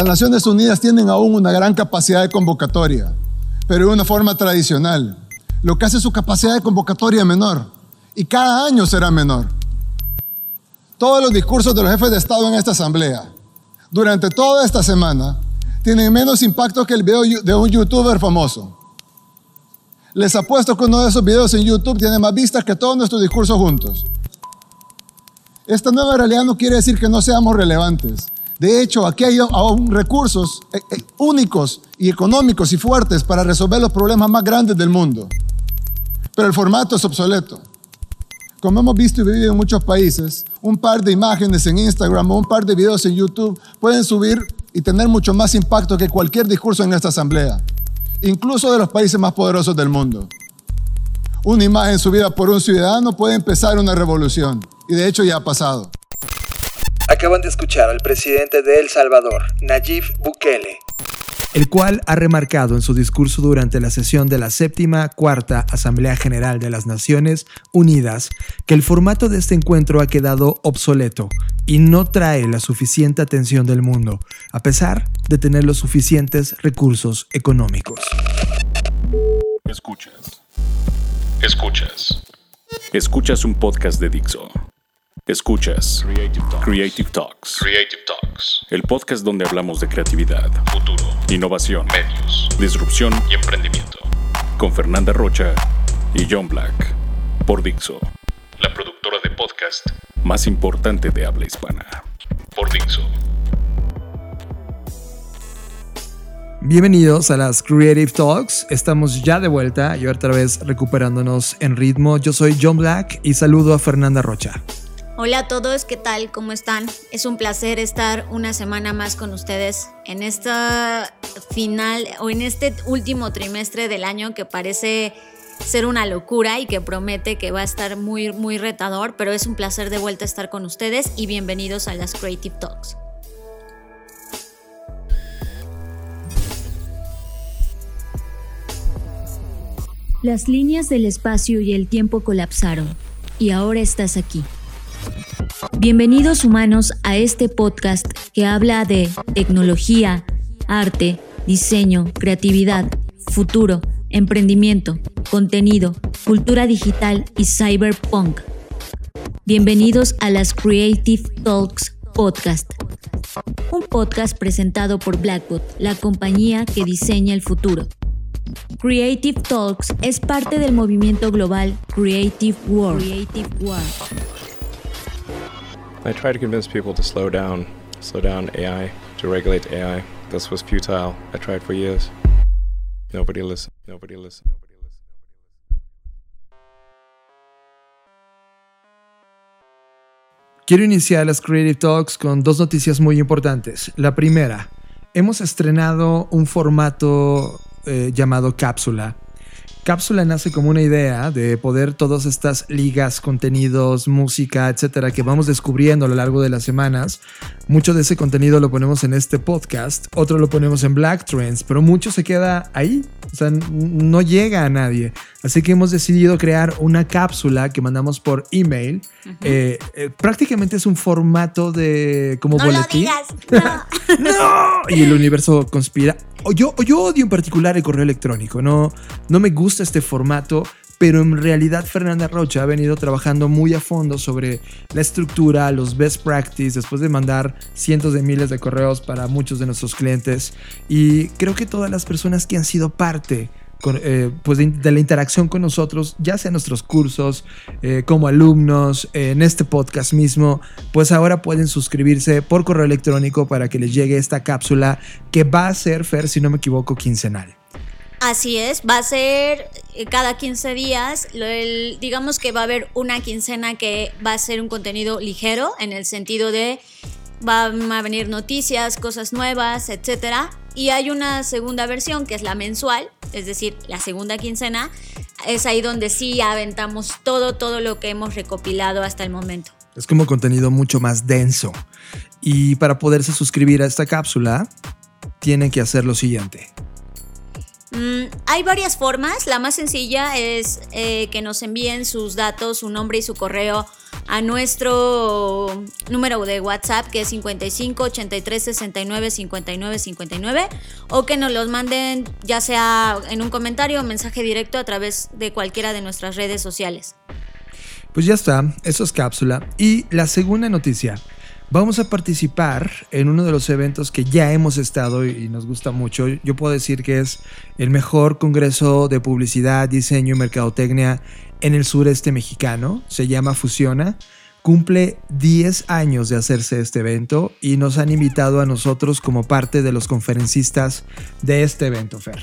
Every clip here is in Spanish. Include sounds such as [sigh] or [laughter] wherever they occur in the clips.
Las Naciones Unidas tienen aún una gran capacidad de convocatoria, pero de una forma tradicional, lo que hace su capacidad de convocatoria menor, y cada año será menor. Todos los discursos de los jefes de Estado en esta asamblea, durante toda esta semana, tienen menos impacto que el video de un youtuber famoso. Les apuesto que uno de esos videos en YouTube tiene más vistas que todos nuestros discursos juntos. Esta nueva realidad no quiere decir que no seamos relevantes. De hecho, aquí hay aún recursos eh, eh, únicos y económicos y fuertes para resolver los problemas más grandes del mundo. Pero el formato es obsoleto. Como hemos visto y vivido en muchos países, un par de imágenes en Instagram o un par de videos en YouTube pueden subir y tener mucho más impacto que cualquier discurso en esta asamblea, incluso de los países más poderosos del mundo. Una imagen subida por un ciudadano puede empezar una revolución, y de hecho ya ha pasado. Acaban de escuchar al presidente de El Salvador, Nayib Bukele, el cual ha remarcado en su discurso durante la sesión de la séptima cuarta Asamblea General de las Naciones Unidas que el formato de este encuentro ha quedado obsoleto y no trae la suficiente atención del mundo, a pesar de tener los suficientes recursos económicos. Escuchas. Escuchas. Escuchas un podcast de Dixo. Escuchas Creative Talks. Creative Talks. El podcast donde hablamos de creatividad, futuro, innovación, medios, disrupción y emprendimiento. Con Fernanda Rocha y John Black. Por Dixo, la productora de podcast más importante de habla hispana. Por Dixo. Bienvenidos a las Creative Talks. Estamos ya de vuelta y otra vez recuperándonos en ritmo. Yo soy John Black y saludo a Fernanda Rocha. Hola a todos, ¿qué tal? ¿Cómo están? Es un placer estar una semana más con ustedes en esta final o en este último trimestre del año que parece ser una locura y que promete que va a estar muy, muy retador, pero es un placer de vuelta estar con ustedes y bienvenidos a las Creative Talks. Las líneas del espacio y el tiempo colapsaron y ahora estás aquí Bienvenidos humanos a este podcast que habla de tecnología, arte, diseño, creatividad, futuro, emprendimiento, contenido, cultura digital y cyberpunk. Bienvenidos a las Creative Talks Podcast, un podcast presentado por Blackbot, la compañía que diseña el futuro. Creative Talks es parte del movimiento global Creative World. Creative World I tried to convince people to slow down, slow down AI, to regulate AI. This was futile. I tried for years. Nobody listened. Nobody listened. Nobody listened. Quiero iniciar las Creative Talks con dos noticias muy importantes. La primera, hemos estrenado un formato eh, llamado cápsula Cápsula nace como una idea de poder todas estas ligas, contenidos, música, etcétera, que vamos descubriendo a lo largo de las semanas. Mucho de ese contenido lo ponemos en este podcast, otro lo ponemos en Black Trends, pero mucho se queda ahí, o sea, no llega a nadie. Así que hemos decidido crear una cápsula que mandamos por email. Eh, eh, prácticamente es un formato de como no boletín. Lo digas, [laughs] no. no. Y el universo conspira. Yo, yo odio en particular el correo electrónico. No, no me gusta este formato. Pero en realidad Fernanda Rocha ha venido trabajando muy a fondo sobre la estructura, los best practices, después de mandar cientos de miles de correos para muchos de nuestros clientes. Y creo que todas las personas que han sido parte eh, pues de, la interacción con nosotros, ya sea en nuestros cursos, eh, como alumnos, en este podcast mismo, pues ahora pueden suscribirse por correo electrónico para que les llegue esta cápsula que va a ser, Fer, si no me equivoco, quincenal. Así es, va a ser eh, cada 15 días, digamos que va a haber una quincena que va a ser un contenido ligero en el sentido de van a venir noticias, cosas nuevas, etcétera. Y hay una segunda versión que es la mensual, es decir, la segunda quincena. Es ahí donde sí aventamos todo, todo lo que hemos recopilado hasta el momento. Es como contenido mucho más denso. Y para poderse suscribir a esta cápsula, tienen que hacer lo siguiente. Mm, hay varias formas. La más sencilla es eh, que nos envíen sus datos, su nombre y su correo a nuestro número de WhatsApp que es 55 83 69 59 59 o que nos los manden ya sea en un comentario o mensaje directo a través de cualquiera de nuestras redes sociales. Pues ya está, eso es cápsula. Y la segunda noticia. Vamos a participar en uno de los eventos que ya hemos estado y nos gusta mucho. Yo puedo decir que es el mejor congreso de publicidad, diseño y mercadotecnia en el sureste mexicano. Se llama Fusiona. Cumple 10 años de hacerse este evento y nos han invitado a nosotros como parte de los conferencistas de este evento, Fer.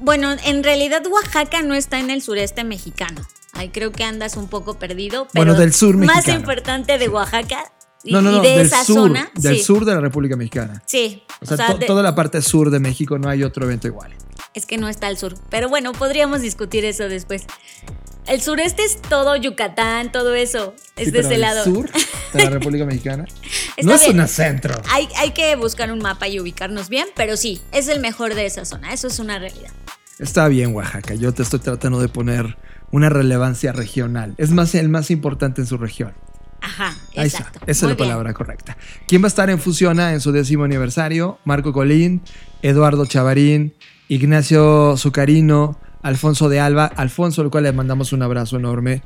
Bueno, en realidad Oaxaca no está en el sureste mexicano. Ay, creo que andas un poco perdido. Pero bueno, del sur mexicano. Más importante de Oaxaca y, no, no, no, y de del esa sur, zona. Del sí. sur de la República Mexicana. Sí. O sea, to- toda la parte sur de México no hay otro evento igual. Es que no está al sur. Pero bueno, podríamos discutir eso después. El sureste es todo Yucatán, todo eso. Es Sí, de pero ese del lado. sur de la [laughs] República Mexicana. No es un centro. Hay, hay que buscar un mapa y ubicarnos bien, pero sí, es el mejor de esa zona. Eso es una realidad. Está bien, Oaxaca. Yo te estoy tratando de poner una relevancia regional. Es más el más importante en su región. Ajá, Ahí exacto. está. Esa es la bien. palabra correcta. ¿Quién va a estar en Fusiona en su décimo aniversario? Marco Colín, Eduardo Chavarín, Ignacio Zucarino, Alfonso de Alba, Alfonso, al cual le mandamos un abrazo enorme,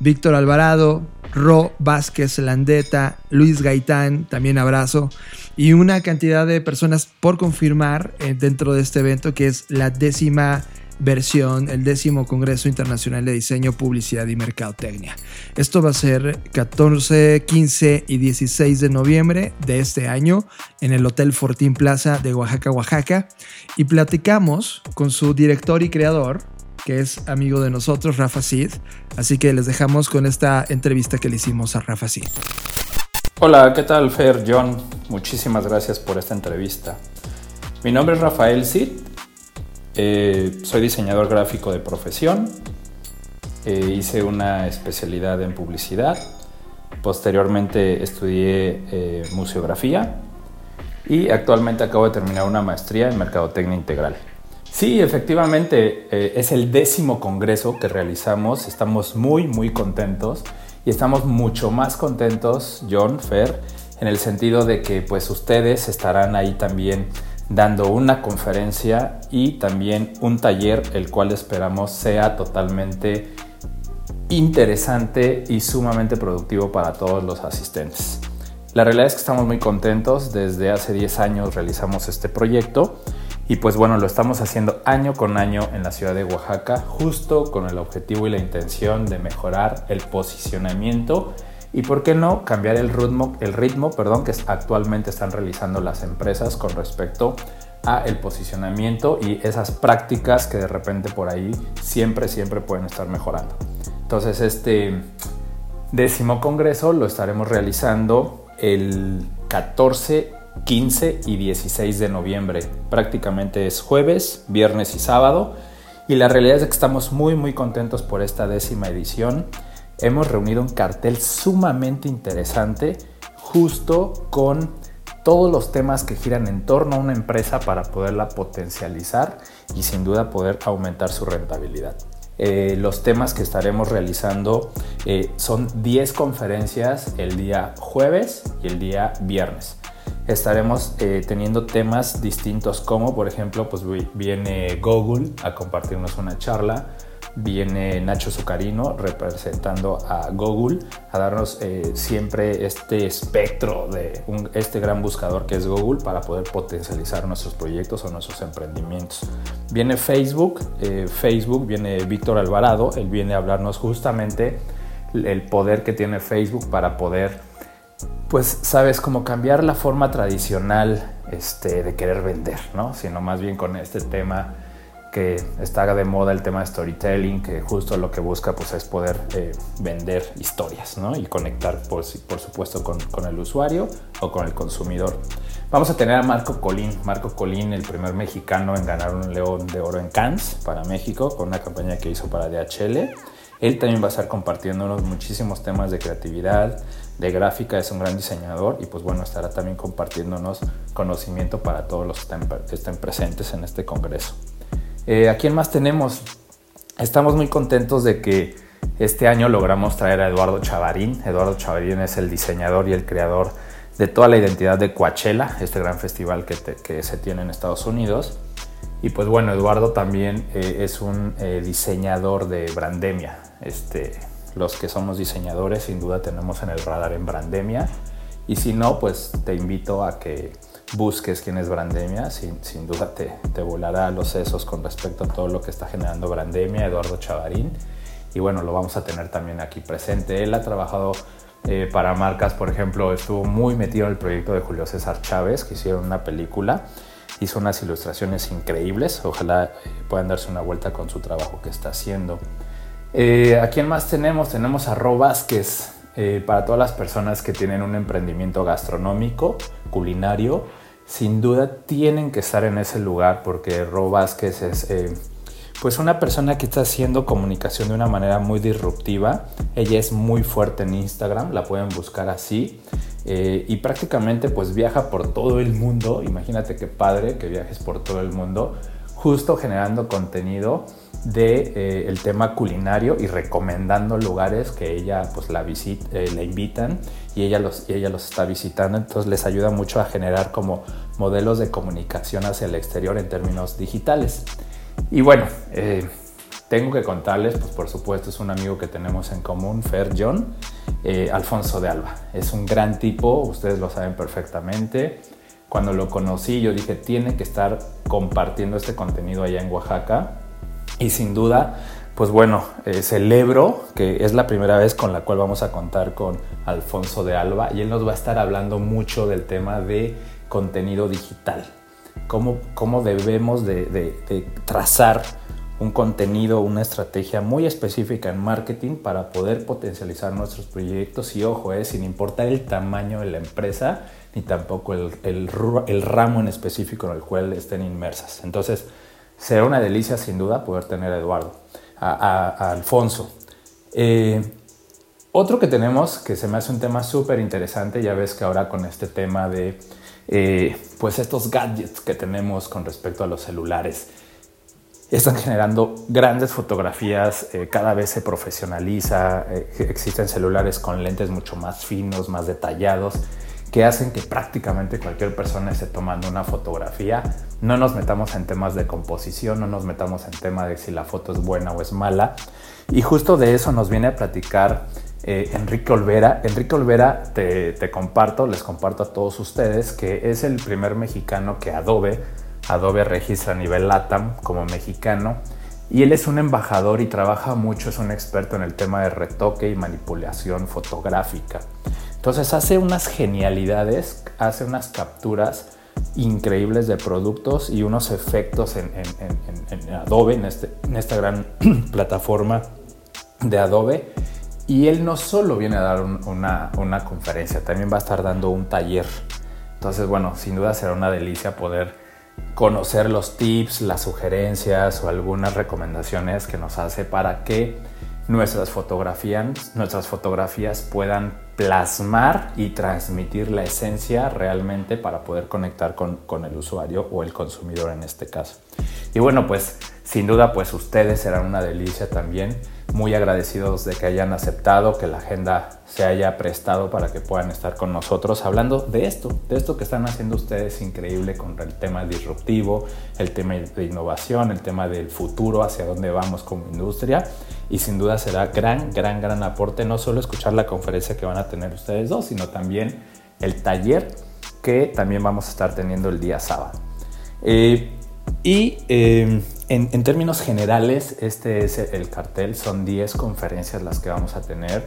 Víctor Alvarado, Ro Vázquez Landeta, Luis Gaitán, también abrazo, y una cantidad de personas por confirmar eh, dentro de este evento que es la décima versión, el décimo Congreso Internacional de Diseño, Publicidad y Mercadotecnia. Esto va a ser 14, 15 y 16 de noviembre de este año en el Hotel Fortín Plaza de Oaxaca, Oaxaca. Y platicamos con su director y creador, que es amigo de nosotros, Rafa Cid. Así que les dejamos con esta entrevista que le hicimos a Rafa Cid. Hola, ¿qué tal Fer, John? Muchísimas gracias por esta entrevista. Mi nombre es Rafael Cid, eh, soy diseñador gráfico de profesión, Eh, hice una especialidad en publicidad, posteriormente estudié eh, museografía. Y actualmente acabo de terminar una maestría en mercadotecnia integral. Sí, efectivamente, es el décimo congreso que realizamos, estamos muy, muy contentos. Y estamos mucho más contentos, John, Fer, en el sentido de que pues ustedes estarán ahí también dando una conferencia y también un taller, el cual esperamos sea totalmente interesante y sumamente productivo para todos los asistentes. La realidad es que estamos muy contentos, desde hace 10 años realizamos este proyecto y pues bueno, lo estamos haciendo año con año en la ciudad de Oaxaca, justo con el objetivo y la intención de mejorar el posicionamiento y por qué no cambiar el ritmo, el ritmo perdón, que actualmente están realizando las empresas con respecto a el posicionamiento y esas prácticas que de repente por ahí siempre, siempre pueden estar mejorando. Entonces este décimo congreso lo estaremos realizando el 14, 15 y 16 de noviembre. Prácticamente es jueves, viernes y sábado. Y la realidad es que estamos muy muy contentos por esta décima edición. Hemos reunido un cartel sumamente interesante justo con todos los temas que giran en torno a una empresa para poderla potencializar y sin duda poder aumentar su rentabilidad. Eh, los temas que estaremos realizando eh, son 10 conferencias el día jueves y el día viernes. Estaremos eh, teniendo temas distintos como por ejemplo pues viene Google a compartirnos una charla, viene Nacho Zucarino representando a Google a darnos eh, siempre este espectro de este gran buscador que es Google para poder potencializar nuestros proyectos o nuestros emprendimientos. Viene Facebook, eh, Facebook viene Víctor Alvarado, él viene a hablarnos justamente el poder que tiene Facebook para poder, pues, sabes, como cambiar la forma tradicional este, de querer vender, ¿no? Sino más bien con este tema que está de moda el tema de storytelling, que justo lo que busca pues, es poder eh, vender historias ¿no? y conectar, por, por supuesto, con, con, el usuario o con el consumidor. Vamos a tener a Marco Colín. Marco Colín, el primer mexicano en ganar un León de Oro en Cannes para México, con una campaña que hizo para DHL. Él también va a estar compartiéndonos muchísimos temas de creatividad, de gráfica, es un gran diseñador y pues bueno, estará también compartiéndonos conocimiento para todos los que estén, estén presentes en este congreso. Eh, ¿A quién más tenemos? Estamos muy contentos de que Este año logramos traer a Eduardo Chavarín. Eduardo Chavarín es el diseñador y el creador de toda la identidad de Coachella, este gran festival que, se tiene en Estados Unidos. Y pues bueno, Eduardo también eh, es un eh, diseñador de Brandemia. Este, los que somos diseñadores sin duda tenemos en el radar en Brandemia. Y si no, pues te invito a que busques quién es Brandemia. Sin, sin duda te, te volará los sesos con respecto a todo lo que está generando Brandemia, Eduardo Chavarín. Y bueno, lo vamos a tener también aquí presente. Él ha trabajado eh, para marcas, por ejemplo, estuvo muy metido en el proyecto de Julio César Chávez, que hicieron una película. Hizo unas ilustraciones increíbles. Ojalá eh, puedan darse una vuelta con su trabajo que está haciendo. Eh, ¿A quién más tenemos? Tenemos a Ro Vázquez. Eh, para todas las personas que tienen un emprendimiento gastronómico, culinario, sin duda tienen que estar en ese lugar porque Ro Vázquez es eh, pues una persona que está haciendo comunicación de una manera muy disruptiva. Ella es muy fuerte en Instagram, la pueden buscar así. y prácticamente pues viaja por todo el mundo. Imagínate qué padre que viajes por todo el mundo, justo generando contenido de eh, el tema culinario y recomendando lugares que ella pues la visita, eh, la invitan y ella los ella los está visitando. Entonces les ayuda mucho a generar como modelos de comunicación hacia el exterior en términos digitales. Y bueno eh, tengo que contarles pues por supuesto es un amigo que tenemos en común Fer John Alfonso de Alba. Es un gran tipo ustedes lo saben perfectamente. Cuando lo conocí yo dije tiene que estar compartiendo este contenido allá en Oaxaca y sin duda, pues bueno, eh, celebro que es la primera vez con la cual vamos a contar con Alfonso de Alba y él nos va a estar hablando mucho del tema de contenido digital. Cómo, cómo debemos de, trazar un contenido, una estrategia muy específica en marketing para poder potencializar nuestros proyectos y ojo, eh, sin importar el tamaño de la empresa ni tampoco el, ramo en específico en el cual estén inmersas. Entonces, será una delicia sin duda poder tener a Eduardo, a, Alfonso. Eh, otro que tenemos que se me hace un tema súper interesante, ya ves que ahora con este tema de eh, pues estos gadgets que tenemos con respecto a los celulares, están generando grandes fotografías, eh, cada vez se profesionaliza, existen celulares con lentes mucho más finos, más detallados que hacen que prácticamente cualquier persona esté tomando una fotografía. No nos metamos en temas de composición, no nos metamos en tema de si la foto es buena o es mala. Y justo de eso nos viene a platicar eh, Enrique Olvera. Enrique Olvera, te, te, comparto, les comparto a todos ustedes que es el primer mexicano que Adobe, Adobe registra a nivel LATAM como mexicano. Y él es un embajador y trabaja mucho, es un experto en el tema de retoque y manipulación fotográfica. Entonces hace unas genialidades, hace unas capturas increíbles de productos y unos efectos en, Adobe, en, este, en esta gran [clears throat] plataforma de Adobe. Y él no solo viene a dar una, una, conferencia, también va a estar dando un taller. Entonces, bueno, sin duda será una delicia poder conocer los tips, las sugerencias o algunas recomendaciones que nos hace para que nuestras fotografías, nuestras fotografías puedan plasmar y transmitir la esencia realmente para poder conectar con, con, el usuario o el consumidor en este caso. Y bueno, pues sin duda pues ustedes serán una delicia también muy agradecidos de que hayan aceptado, que la agenda se haya prestado para que puedan estar con nosotros hablando de esto, de esto que están haciendo ustedes increíble con el tema disruptivo, el tema de innovación, el tema del futuro, hacia dónde vamos como industria. Y sin duda será gran, gran, gran aporte no solo escuchar la conferencia que van a tener ustedes dos, sino también el taller que también vamos a estar teniendo el día sábado. Eh, y eh, en, términos generales, este es el cartel, son 10 conferencias las que vamos a tener.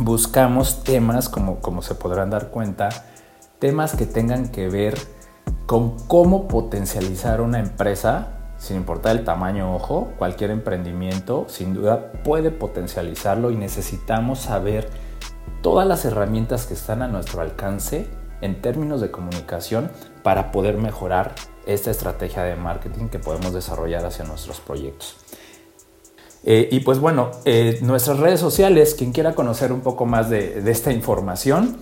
Buscamos temas, como, como se podrán dar cuenta, temas que tengan que ver con cómo potencializar una empresa, sin importar el tamaño, ojo, cualquier emprendimiento sin duda puede potencializarlo y necesitamos saber todas las herramientas que están a nuestro alcance en términos de comunicación para poder mejorar esta estrategia de marketing que podemos desarrollar hacia nuestros proyectos. Eh, y pues bueno, eh, nuestras redes sociales, quien quiera conocer un poco más de, esta información,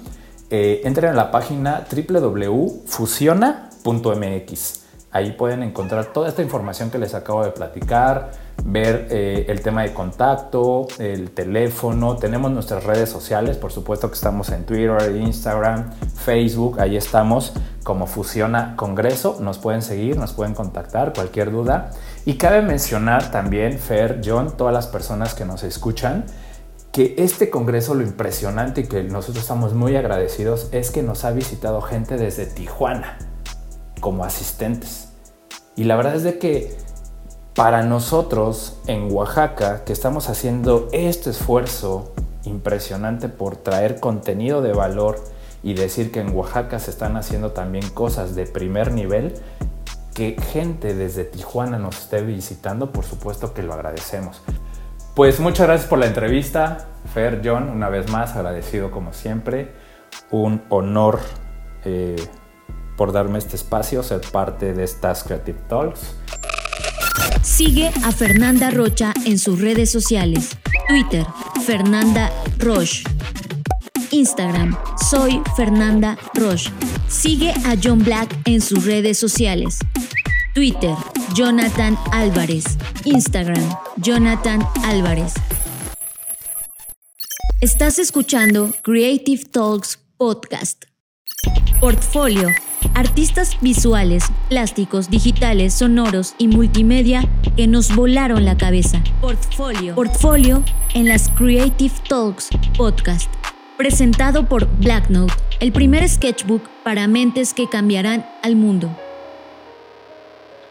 eh, entren la página www.fusiona.mx. Ahí pueden encontrar toda esta información que les acabo de platicar, ver eh, el tema de contacto, el teléfono, tenemos nuestras redes sociales, por supuesto que estamos en Twitter, Instagram, Facebook, ahí estamos como Fusiona Congreso, nos pueden seguir, nos pueden contactar, cualquier duda. Y cabe mencionar también, Fer, John, todas las personas que nos escuchan, que este congreso lo impresionante y que nosotros estamos muy agradecidos es que nos ha visitado gente desde Tijuana como asistentes. Y la verdad es de que para nosotros en Oaxaca, que estamos haciendo este esfuerzo impresionante por traer contenido de valor y decir que en Oaxaca se están haciendo también cosas de primer nivel, que gente desde Tijuana nos esté visitando, por supuesto que lo agradecemos. Pues muchas gracias por la entrevista, Fer, John, una vez más agradecido como siempre. Un honor eh, por darme este espacio, ser parte de estas Creative Talks. Sigue a Fernanda Rocha en sus redes sociales. Twitter, Fernanda Roche. Instagram, soy Fernanda Roche. Sigue a John Black en sus redes sociales. Twitter, Jonathan Álvarez. Instagram, Jonathan Álvarez. Estás escuchando Creative Talks Podcast. Portfolio artistas visuales, plásticos, digitales, sonoros y multimedia que nos volaron la cabeza. Portfolio. Portfolio en las Creative Talks podcast. Presentado por Blacknote, el primer sketchbook para mentes que cambiarán al mundo.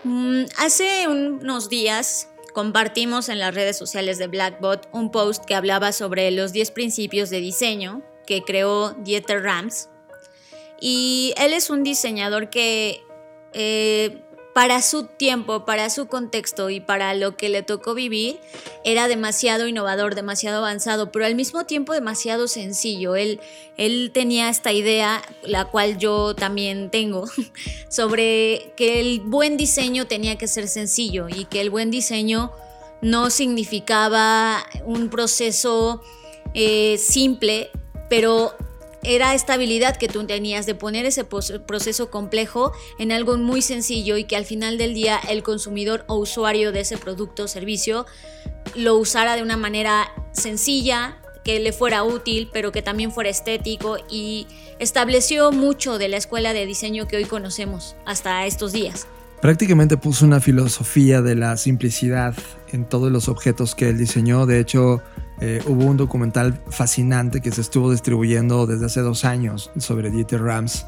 Mm, hace unos días compartimos en las redes sociales de Blackbot un post que hablaba sobre los 10 principios de diseño que creó Dieter Rams y él es un diseñador que eh, para su tiempo, para su contexto y para lo que le tocó vivir, era demasiado innovador, demasiado avanzado, pero al mismo tiempo demasiado sencillo. Él, él tenía esta idea, la cual yo también tengo, [laughs] sobre que el buen diseño tenía que ser sencillo y que el buen diseño no significaba un proceso eh, simple, pero era esta habilidad que tú tenías de poner ese proceso complejo en algo muy sencillo y que al final del día el consumidor o usuario de ese producto o servicio lo usara de una manera sencilla, que le fuera útil, pero que también fuera estético y estableció mucho de la escuela de diseño que hoy conocemos hasta estos días. Prácticamente puso una filosofía de la simplicidad en todos los objetos que él diseñó. De hecho, eh, hubo un documental fascinante que se estuvo distribuyendo desde hace dos años sobre Dieter Rams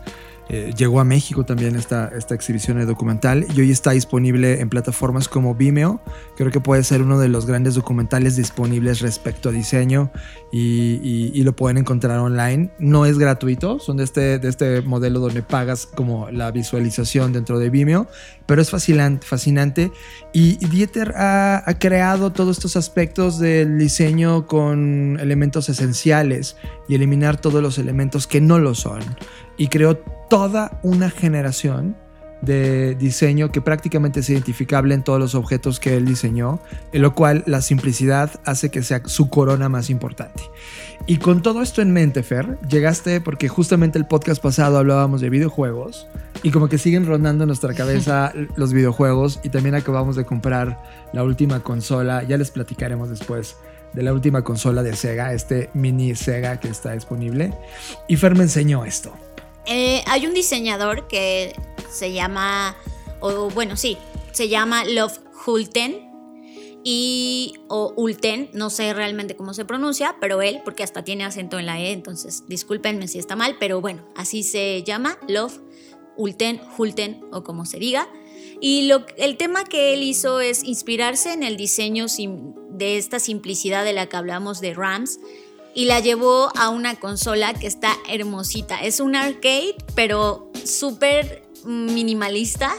eh, llegó a México también esta, esta exhibición de documental y hoy está disponible en plataformas como Vimeo. Creo que puede ser uno de los grandes documentales disponibles respecto a diseño y, lo pueden encontrar online. No es gratuito, son de este, de este modelo donde pagas como la visualización dentro de Vimeo, pero es fascinante. fascinante. Y Dieter ha, ha creado todos estos aspectos del diseño con elementos esenciales y eliminar todos los elementos que no lo son y creó toda una generación de diseño que prácticamente es identificable en todos los objetos que él diseñó, en lo cual la simplicidad hace que sea su corona más importante. Y con todo esto en mente, Fer, llegaste porque justamente el podcast pasado hablábamos de videojuegos y como que siguen rondando en nuestra [laughs] cabeza los videojuegos y también acabamos de comprar la última consola, ya les platicaremos después de la última consola de Sega, este mini Sega que está disponible. Y Fer me enseñó esto. Eh, hay un diseñador que se llama, o bueno, sí, se llama Love Hulten y o Ulten, no sé realmente cómo se pronuncia, pero él, porque hasta tiene acento en la E, entonces discúlpenme si está mal, pero bueno, así se llama, Love Ulten, Hulten o como se diga. Y lo, el tema que él hizo es inspirarse en el diseño de esta simplicidad de la que hablamos de Rams, y la llevó a una consola que está hermosita. Es un arcade, pero súper minimalista.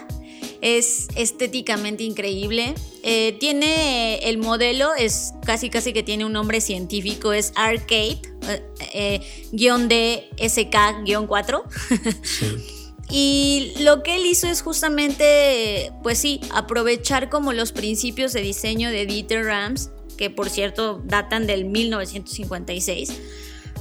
Es estéticamente increíble. Eh, tiene el modelo, es casi casi que tiene un nombre científico, es arcade, eh, eh, guion de SK-4. [laughs] Y lo que él hizo es justamente, pues sí, aprovechar como los principios de diseño de Dieter Rams que por cierto datan del 1956,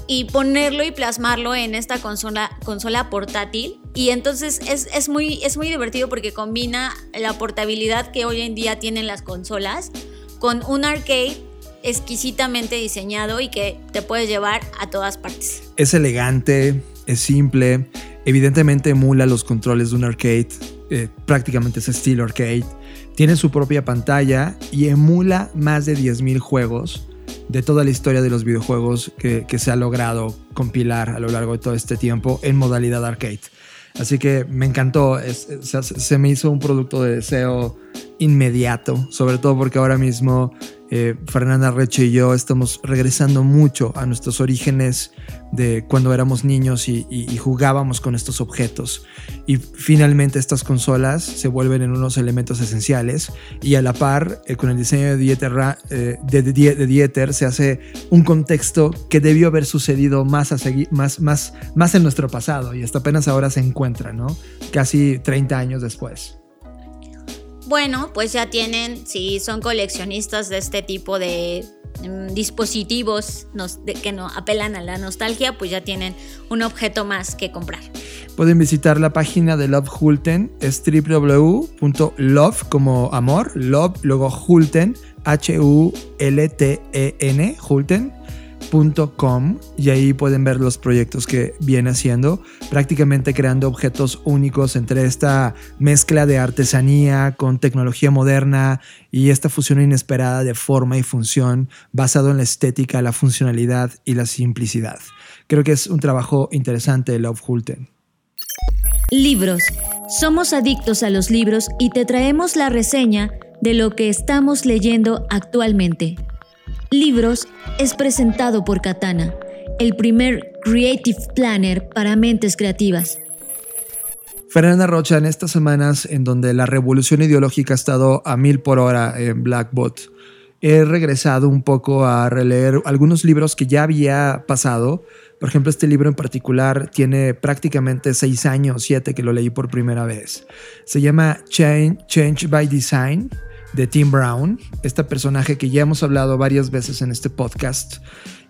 y ponerlo y plasmarlo en esta consola, consola portátil. Y entonces es, muy, es muy divertido porque combina la portabilidad que hoy en día tienen las consolas con un arcade exquisitamente diseñado y que te puedes llevar a todas partes. Es elegante, es simple, evidentemente emula los controles de un arcade, eh, prácticamente es estilo arcade. Tiene su propia pantalla y emula más de 10.000 juegos de toda la historia de los videojuegos que, que se ha logrado compilar a lo largo de todo este tiempo en modalidad arcade. Así que me encantó, se me hizo un producto de deseo inmediato, sobre todo porque ahora mismo eh, Fernanda Reche y yo estamos regresando mucho a nuestros orígenes de cuando éramos niños y, jugábamos con estos objetos. Y finalmente estas consolas se vuelven en unos elementos esenciales y a la par eh, con el diseño de Dieter, eh, de, Dieter, se hace un contexto que debió haber sucedido más, más en nuestro pasado y hasta apenas ahora se encuentra, ¿no? Casi 30 años después. Bueno, pues ya tienen, si son coleccionistas de este tipo de mm, dispositivos que no apelan a la nostalgia, pues ya tienen un objeto más que comprar. Pueden visitar la página de Love Hulten, es www.love como amor, love, luego Hulten, H-U-L-T-E-N, Hulten y ahí pueden ver los proyectos que viene haciendo, prácticamente creando objetos únicos entre esta mezcla de artesanía con tecnología moderna y esta fusión inesperada de forma y función basado en la estética, la funcionalidad y la simplicidad. Creo que es un trabajo interesante de Love Hulten. Libros. Somos adictos a los libros y te traemos la reseña de lo que estamos leyendo actualmente. Libros es presentado por Katana, el primer Creative Planner para mentes creativas. Fernanda Rocha, en estas semanas en donde la revolución ideológica ha estado a mil por hora en Blackbot, he regresado un poco a releer algunos libros que ya había pasado. Por ejemplo, este libro en particular tiene prácticamente seis años, siete que lo leí por primera vez. Se llama Change by Design de Tim Brown, este personaje que ya hemos hablado varias veces en este podcast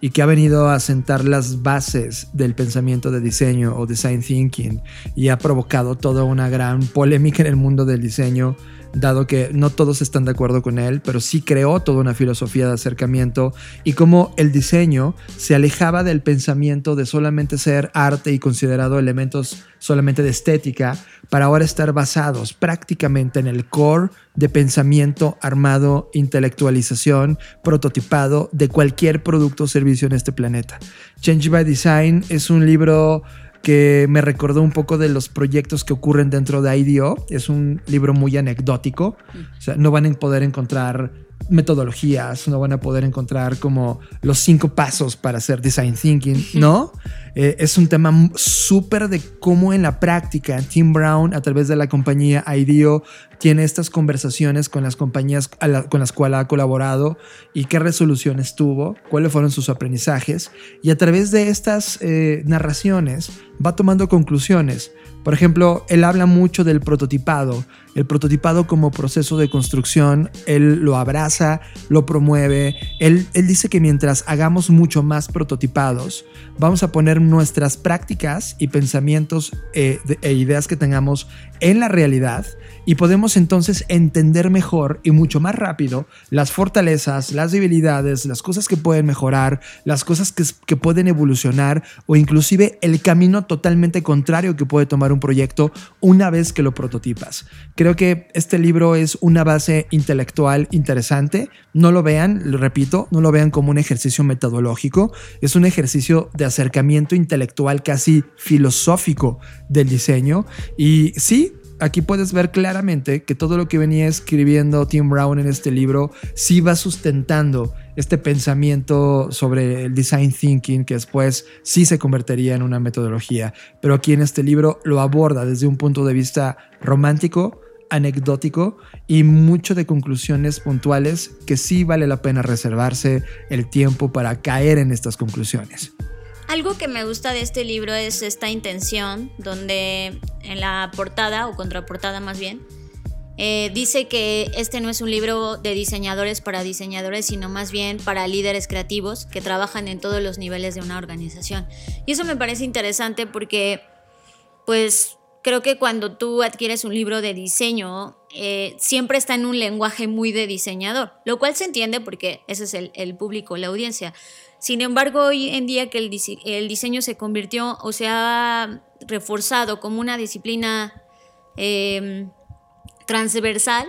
y que ha venido a sentar las bases del pensamiento de diseño o design thinking y ha provocado toda una gran polémica en el mundo del diseño dado que no todos están de acuerdo con él, pero sí creó toda una filosofía de acercamiento y cómo el diseño se alejaba del pensamiento de solamente ser arte y considerado elementos solamente de estética, para ahora estar basados prácticamente en el core de pensamiento armado, intelectualización, prototipado de cualquier producto o servicio en este planeta. Change by Design es un libro que me recordó un poco de los proyectos que ocurren dentro de IDEO. Es un libro muy anecdótico. O sea, no van a poder encontrar metodologías, no van a poder encontrar como los cinco pasos para hacer design thinking, ¿no? Eh, es un tema súper de cómo en la práctica Tim Brown a través de la compañía IDEO tiene estas conversaciones con las compañías con las cuales ha colaborado y qué resoluciones tuvo, cuáles fueron sus aprendizajes. Y a través de estas eh, narraciones va tomando conclusiones. Por ejemplo, él habla mucho del prototipado, el prototipado como proceso de construcción, él lo abraza, lo promueve, él, dice que mientras hagamos mucho más prototipados, vamos a poner nuestras prácticas y pensamientos eh, e ideas que tengamos en la realidad y podemos entonces entender mejor y mucho más rápido las fortalezas, las debilidades, las cosas que pueden mejorar, las cosas que, que pueden evolucionar o inclusive el camino totalmente contrario que puede tomar un proyecto una vez que lo prototipas. Creo que este libro es una base intelectual interesante. No lo vean, lo repito, no lo vean como un ejercicio metodológico, es un ejercicio de acercamiento intelectual casi filosófico del diseño y sí, aquí puedes ver claramente que todo lo que venía escribiendo Tim Brown en este libro sí va sustentando este pensamiento sobre el design thinking que después sí se convertiría en una metodología. Pero aquí en este libro lo aborda desde un punto de vista romántico, anecdótico y mucho de conclusiones puntuales que sí vale la pena reservarse el tiempo para caer en estas conclusiones. Algo que me gusta de este libro es esta intención, donde en la portada o contraportada más bien, eh, dice que este no es un libro de diseñadores para diseñadores, sino más bien para líderes creativos que trabajan en todos los niveles de una organización. Y eso me parece interesante porque, pues, creo que cuando tú adquieres un libro de diseño, eh, siempre está en un lenguaje muy de diseñador, lo cual se entiende porque ese es el, público, la audiencia. Sin embargo, hoy en día que el, diseño se convirtió o se ha reforzado como una disciplina em, transversal,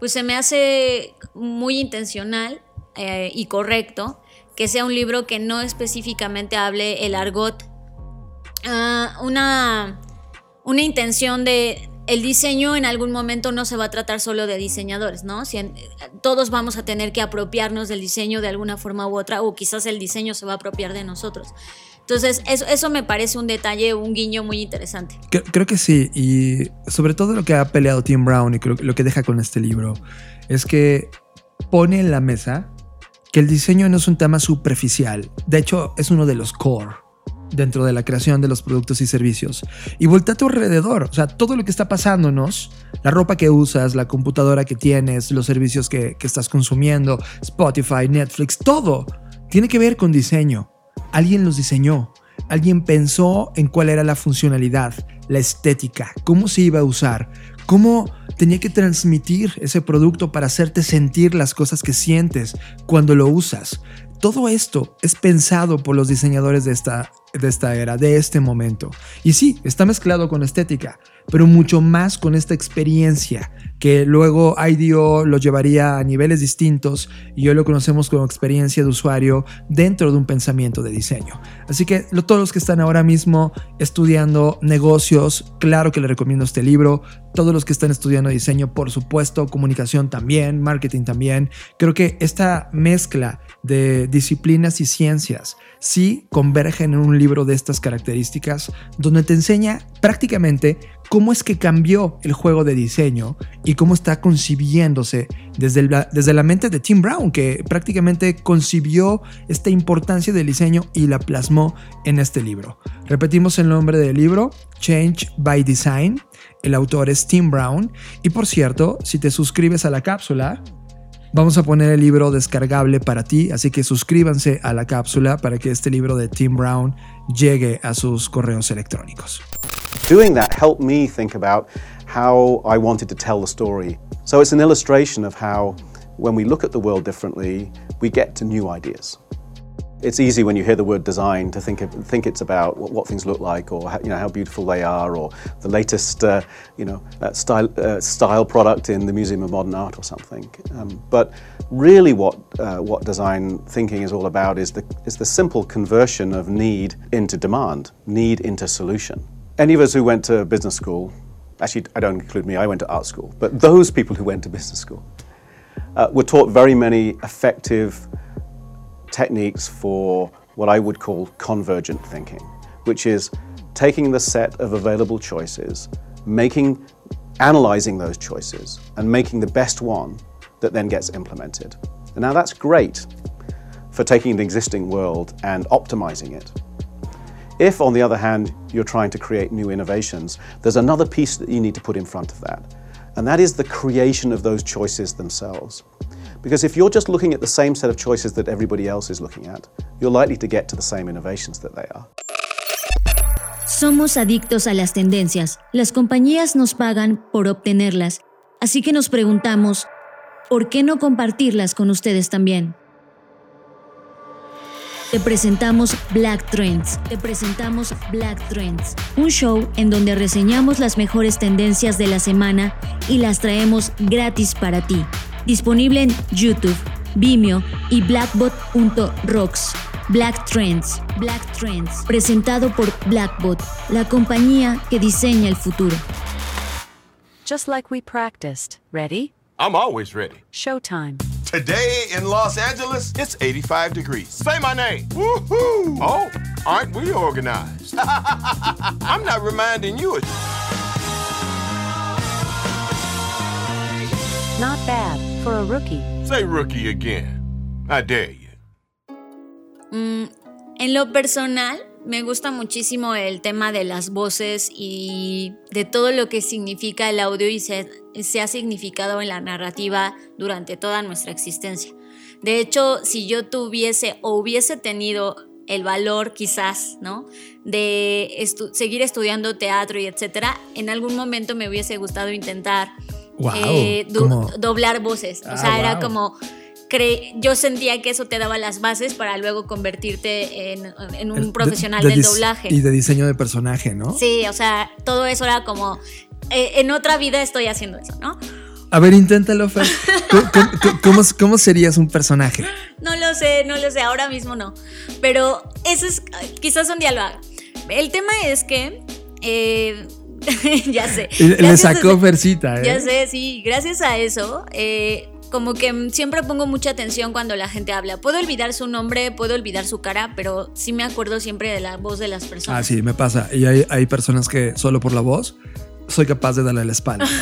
pues se me hace muy intencional eh, y correcto que sea un libro que no específicamente hable el argot. Ah, una una intención de el diseño en algún momento no se va a tratar solo de diseñadores, ¿no? todos vamos a tener que apropiarnos del diseño de alguna forma u otra, o quizás el diseño se va a apropiar de nosotros. Entonces, eso, eso me parece un detalle, un guiño muy interesante. Creo, que sí, y sobre todo lo que ha peleado Tim Brown y lo que deja con este libro es que pone en la mesa que el diseño no es un tema superficial, de hecho es uno de los core dentro de la creación de los productos y servicios. Y voltea a tu alrededor, o sea, todo lo que está pasándonos, la ropa que usas, la computadora que tienes, los servicios que, que estás consumiendo, Spotify, Netflix, todo tiene que ver con diseño. Alguien los diseñó, alguien pensó en cuál era la funcionalidad, la estética, cómo se iba a usar, cómo tenía que transmitir ese producto para hacerte sentir las cosas que sientes cuando lo usas. Todo esto es pensado por los diseñadores de esta, de esta era, de este momento. Y sí, está mezclado con estética, pero mucho más con esta experiencia que luego IDEO lo llevaría a niveles distintos y hoy lo conocemos como experiencia de usuario dentro de un pensamiento de diseño. Así que todos los que están ahora mismo estudiando negocios, claro que les recomiendo este libro. Todos los que están estudiando diseño, por supuesto, comunicación también, marketing también. Creo que esta mezcla de disciplinas y ciencias sí convergen en un libro de estas características donde te enseña prácticamente cómo es que cambió el juego de diseño y cómo está concibiéndose desde, desde la mente de Tim Brown, que prácticamente concibió esta importancia del diseño y la plasmó en este libro. Repetimos el nombre del libro, Change by Design. El autor es Tim Brown. Y por cierto, si te suscribes a la cápsula, Vamos a poner el libro descargable para ti, así que suscríbanse a la cápsula para que este libro de Tim Brown llegue a sus correos electrónicos. Doing that helped me think about how I wanted to tell the story. So it's an illustration of how when we look at the world differently, we get to new ideas. It's easy when you hear the word design to think, of, think it's about what, what, things look like or how, you know, how beautiful they are or the latest uh, you know, uh, style, uh, style product in the Museum of Modern Art or something. Um, but really what, uh, what design thinking is all about is the, is the simple conversion of need into demand, need into solution. Any of us who went to business school, actually I don't include me, I went to art school, but those people who went to business school uh, were taught very many effective techniques for what I would call convergent thinking, which is taking the set of available choices, making, analyzing those choices, and making the best one that then gets implemented. And now that's great for taking the existing world and optimizing it. If, on the other hand, you're trying to create new innovations, there's another piece that you need to put in front of that, and that is the creation of those choices themselves. Because if you're just looking at the same set of choices that everybody else is looking at, you're likely to get to the same innovations that they are. Somos adictos a las tendencias. Las compañías nos pagan por obtenerlas. Así que nos preguntamos, ¿por qué no compartirlas con ustedes también? Te presentamos Black Trends. Te presentamos Black Trends, un show en donde reseñamos las mejores tendencias de la semana y las traemos gratis para ti. Disponible en YouTube, Vimeo y blackbot.rocks. Black Trends. Black Trends. Presentado por Blackbot, la compañía que diseña el futuro. Just like we practiced. Ready? I'm always ready. Showtime. Today in Los Angeles, it's 85 degrees. Say my name. Woohoo! Oh, aren't we organized? [laughs] I'm not reminding you of. Not bad for a rookie. Say rookie again. I dare you. Mm, en lo personal, me gusta muchísimo el tema de las voces y de todo lo que significa el audio y se, se, ha significado en la narrativa durante toda nuestra existencia. De hecho, si yo tuviese o hubiese tenido el valor quizás, ¿no? De estu- seguir estudiando teatro y etcétera, en algún momento me hubiese gustado intentar Wow, eh, doblar voces. O Ah, sea, era como... Yo sentía que eso te daba las bases para luego convertirte en, en un profesional de del doblaje. Y de diseño de personaje, ¿no? Sí, o sea, todo eso era como, eh, en otra vida estoy haciendo eso, ¿no? A ver, inténtalo, Fer. [laughs] ¿Cómo, cómo- cómo- cómo serías un personaje? No lo sé, no lo sé, ahora mismo no. Pero eso es, quizás un día lo haga. El tema es que, eh, [laughs] ya sé. Le sacó a- Fercita, ¿eh? Ya sé, sí, gracias a eso, eh, como que siempre pongo mucha atención cuando la gente habla. Puedo olvidar su nombre, puedo olvidar su cara, pero sí me acuerdo siempre de la voz de las personas. Ah, sí, me pasa. Y hay, hay personas que solo por la voz soy capaz de darle la espalda. [laughs]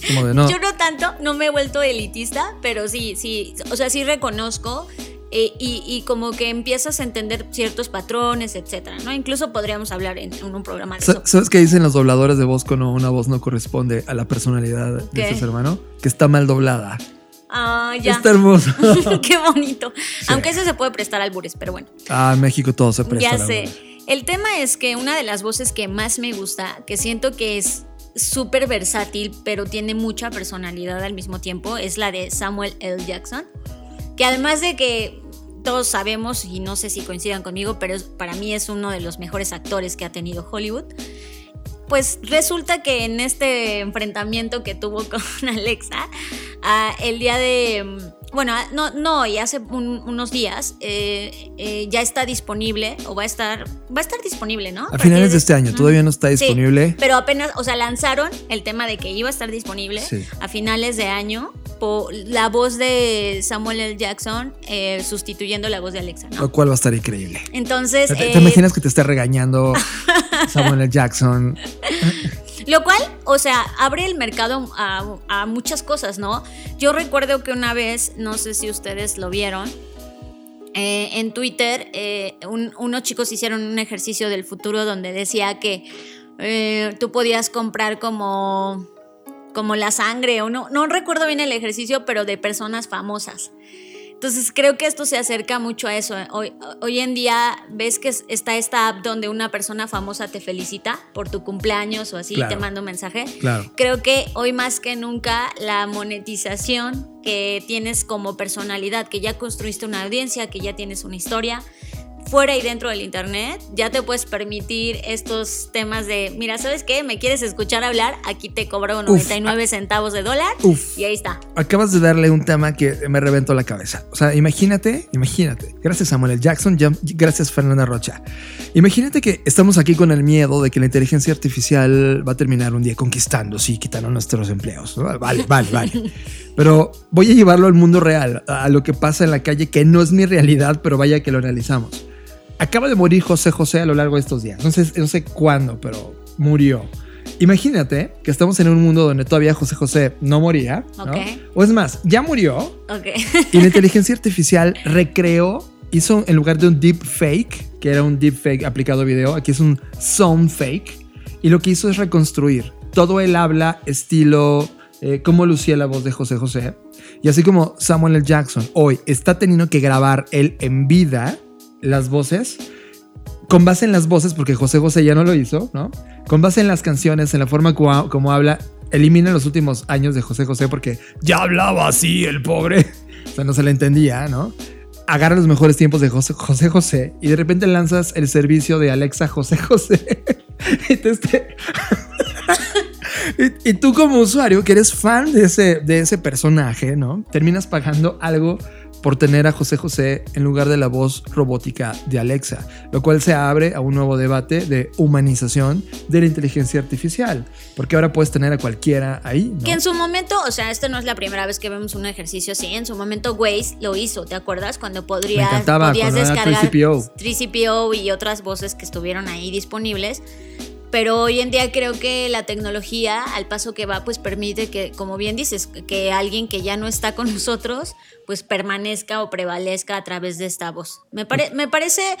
Es como de no. Yo no tanto, no me he vuelto elitista, pero sí, sí, o sea, sí reconozco eh, y, y como que empiezas a entender ciertos patrones, etcétera, ¿no? Incluso podríamos hablar en, en un programa de eso. ¿Sabes qué dicen los dobladores de voz cuando una voz no corresponde a la personalidad de ¿Qué? ser humano? Que está mal doblada. Ah, ya. Está hermoso. [laughs] Qué bonito. Aunque eso se puede prestar albures, pero bueno. Ah, en México todo se presta. ya sé. El tema es que una de las voces que más me gusta, que siento que es súper versátil, pero tiene mucha personalidad al mismo tiempo, es la de Samuel L. Jackson. Que además de que todos sabemos, y no sé si coincidan conmigo, pero para mí es uno de los mejores actores que ha tenido Hollywood. Pues resulta que en este enfrentamiento que tuvo [laughs] con Alexa, ah, el día de. Bueno, ah, no, no, y hace un- unos días eh, eh, ya está disponible, o va a estar. Va a estar disponible, ¿no? A finales de este año, todavía no está Sí, disponible. pero apenas, o sea, lanzaron el tema de que iba a estar disponible Sí. a finales de año. po- la voz de Samuel L. Jackson eh, sustituyendo la voz de Alexa, ¿no? Lo cual va a estar increíble. Entonces. ¿Te, te eh, imaginas que te esté regañando [laughs] Samuel L. Jackson? [laughs] Lo cual, o sea, abre el mercado a, a muchas cosas, ¿no? Yo recuerdo que una vez, no sé si ustedes lo vieron, eh, en Twitter eh, un- unos chicos hicieron un ejercicio del futuro donde decía que eh, tú podías comprar como, como la sangre, o no, no recuerdo bien el ejercicio, pero de personas famosas. Entonces creo que esto se acerca mucho a eso. Hoy, hoy en día ves que es- está esta app donde una persona famosa te felicita por tu cumpleaños o así, Claro. te manda un mensaje. Claro. Creo que hoy más que nunca la monetización que tienes como personalidad, que ya construiste una audiencia, que ya tienes una historia, fuera y dentro del internet, ya te puedes permitir estos temas de, mira, ¿sabes qué? ¿Me quieres escuchar hablar? Aquí te cobro 99 centavos de dólar Uf. y ahí está. Acabas de darle un tema que me reventó la cabeza. O sea, imagínate, imagínate. Gracias Samuel L. Jackson, gracias Fernanda Rocha. Imagínate que estamos aquí con el miedo de que la inteligencia artificial va a terminar un día conquistando, sí, quitando nuestros empleos. Vale, vale, vale. Pero voy a llevarlo al mundo real, a lo que pasa en la calle, que no es mi realidad, pero vaya que lo analizamos. Acaba de morir José José a lo largo de estos días. No sé, no sé cuándo, pero murió. Imagínate que estamos en un mundo donde todavía José José no moría. ¿no? Ok. O es más, ya murió Ok. y la inteligencia artificial recreó, hizo en lugar de un deep fake, que era un deep fake aplicado a video, aquí es un sound fake. Y lo que hizo es reconstruir todo el habla, estilo, eh, cómo lucía la voz de José José. Y así como Samuel L. Jackson hoy está teniendo que grabar él en vida las voces, con base en las voces, porque José José ya no lo hizo, ¿no? Con base en las canciones, en la forma como, habla, elimina los últimos años de José José porque ya hablaba así el pobre. [laughs] O sea, no se le entendía, ¿no? Agarra los mejores tiempos de José José, José y de repente lanzas el servicio de Alexa José José. [laughs] este- [laughs] y, y tú como usuario que eres fan de ese, de ese personaje, ¿no? Terminas pagando algo por tener a José José en lugar de la voz robótica de Alexa, lo cual se abre a un nuevo debate de humanización de la inteligencia artificial, porque ahora puedes tener a cualquiera ahí, ¿no? Que en su momento, o sea, esto no es la primera vez que vemos un ejercicio así. En su momento, Waze lo hizo, ¿te acuerdas? Cuando podrías, Me encantaba, podías cuando descargar 3CPO. 3CPO y otras voces que estuvieron ahí disponibles. Pero hoy en día creo que la tecnología, al paso que va, pues permite que, como bien dices, que alguien que ya no está con [laughs] nosotros, pues permanezca o prevalezca a través de esta voz. Me, pare- me parece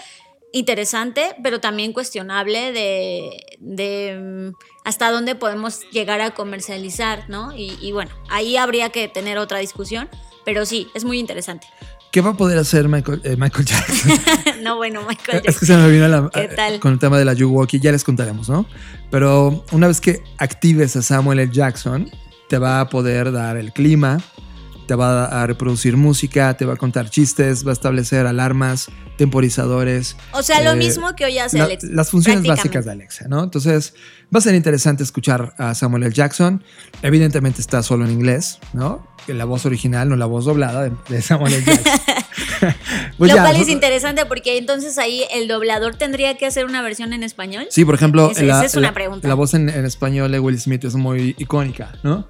interesante, pero también cuestionable de, de, mm, hasta dónde podemos llegar a comercializar, ¿no? Y, y bueno, ahí habría que tener otra discusión, pero sí, es muy interesante. ¿Qué va a poder hacer Michael, eh, Michael Jackson? [laughs] no, bueno, Michael Es que se me vino la, ¿Qué tal? con el tema de la Yuwoki, ya les contaremos, ¿no? Pero una vez que actives a Samuel L. Jackson, te va a poder dar el clima, te va a reproducir música, te va a contar chistes, va a establecer alarmas, temporizadores. O sea, lo eh, mismo que hoy hace la- Alexa. Las funciones básicas de Alexa, ¿no? Entonces, va a ser interesante escuchar a Samuel L. Jackson. Evidentemente está solo en inglés, ¿no? Que la voz original, no la voz doblada de, de Samuel L. Jackson. Pues Lo ya, cual es interesante porque entonces ahí el doblador tendría que hacer una versión en español. Sí, por ejemplo, Esa- la, esa es una la- pregunta. la voz en, en español de Will Smith es muy icónica, ¿no?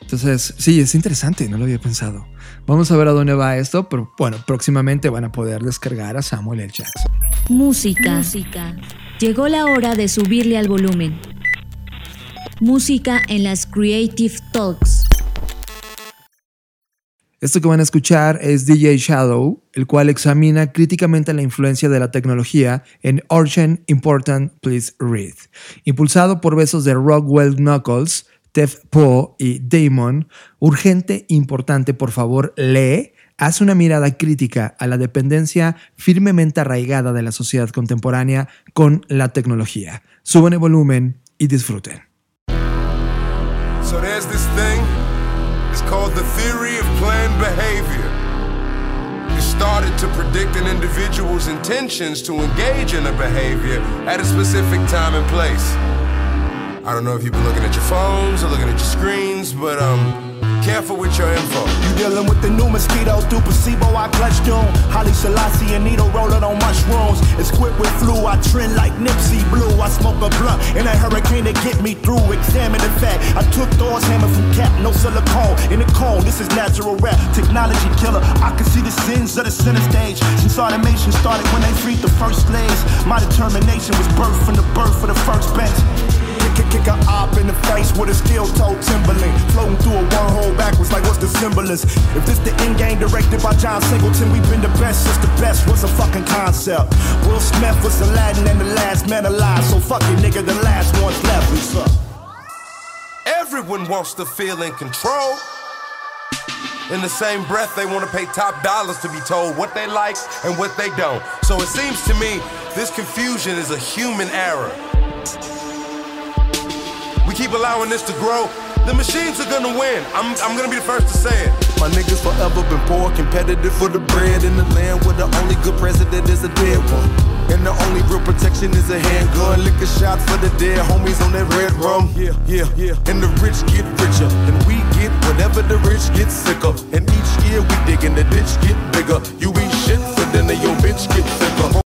Entonces, sí, es interesante, no lo había pensado. Vamos a ver a dónde va esto, pero bueno, próximamente van a poder descargar a Samuel L. Jackson. Música. Música. Llegó la hora de subirle al volumen. Música en las Creative Talks. Esto que van a escuchar es DJ Shadow, el cual examina críticamente la influencia de la tecnología en Urgent, Important, Please Read. Impulsado por besos de Rockwell Knuckles, Tef Poe y Damon, urgente, importante, por favor, lee, hace una mirada crítica a la dependencia firmemente arraigada de la sociedad contemporánea con la tecnología. Suban el volumen y disfruten. So planned behavior. It started to predict an individual's intentions to engage in a behavior at a specific time and place. I don't know if you've been looking at your phones or looking at your screens, but um, careful with your info. You dealing with the new mosquitoes through placebo, I clutch doom. Holly Selassie and needle rolling on mushrooms. It's quick with flu, I trend like Nipsey Blue. I smoke a blunt in a hurricane to get me through. Examine the fact. I took Thor's hammer from Cap, no silicone. In the cone, this is natural rap. Technology killer. I can see the sins of the center stage. Since automation started when they freed the first slaves. My determination was birthed from the birth of the first bench. Kick, a op in the face with a steel toe Timberland. Floating through a wormhole backwards like what's the semblance? If this the end game directed by John Singleton, we've been the best since the best was a fucking concept. Will Smith was Aladdin and the last man alive, so fuck it, nigga, the last one's left. What's up? Everyone wants to feel in control. In the same breath, they want to pay top dollars to be told what they like and what they don't. So it seems to me this confusion is a human error. We keep allowing this to grow. The machines are gonna win. I'm, I'm gonna be the first to say it. My niggas forever been poor, competitive for the bread in the land where the only good president is a dead one. And the only real protection is a handgun. Lick a shot for the dead homies on that red rum. Yeah, yeah, yeah. And the rich get richer, and we get whatever the rich get sicker. And each year we dig in the ditch get bigger. You eat shit for dinner, your bitch get thicker.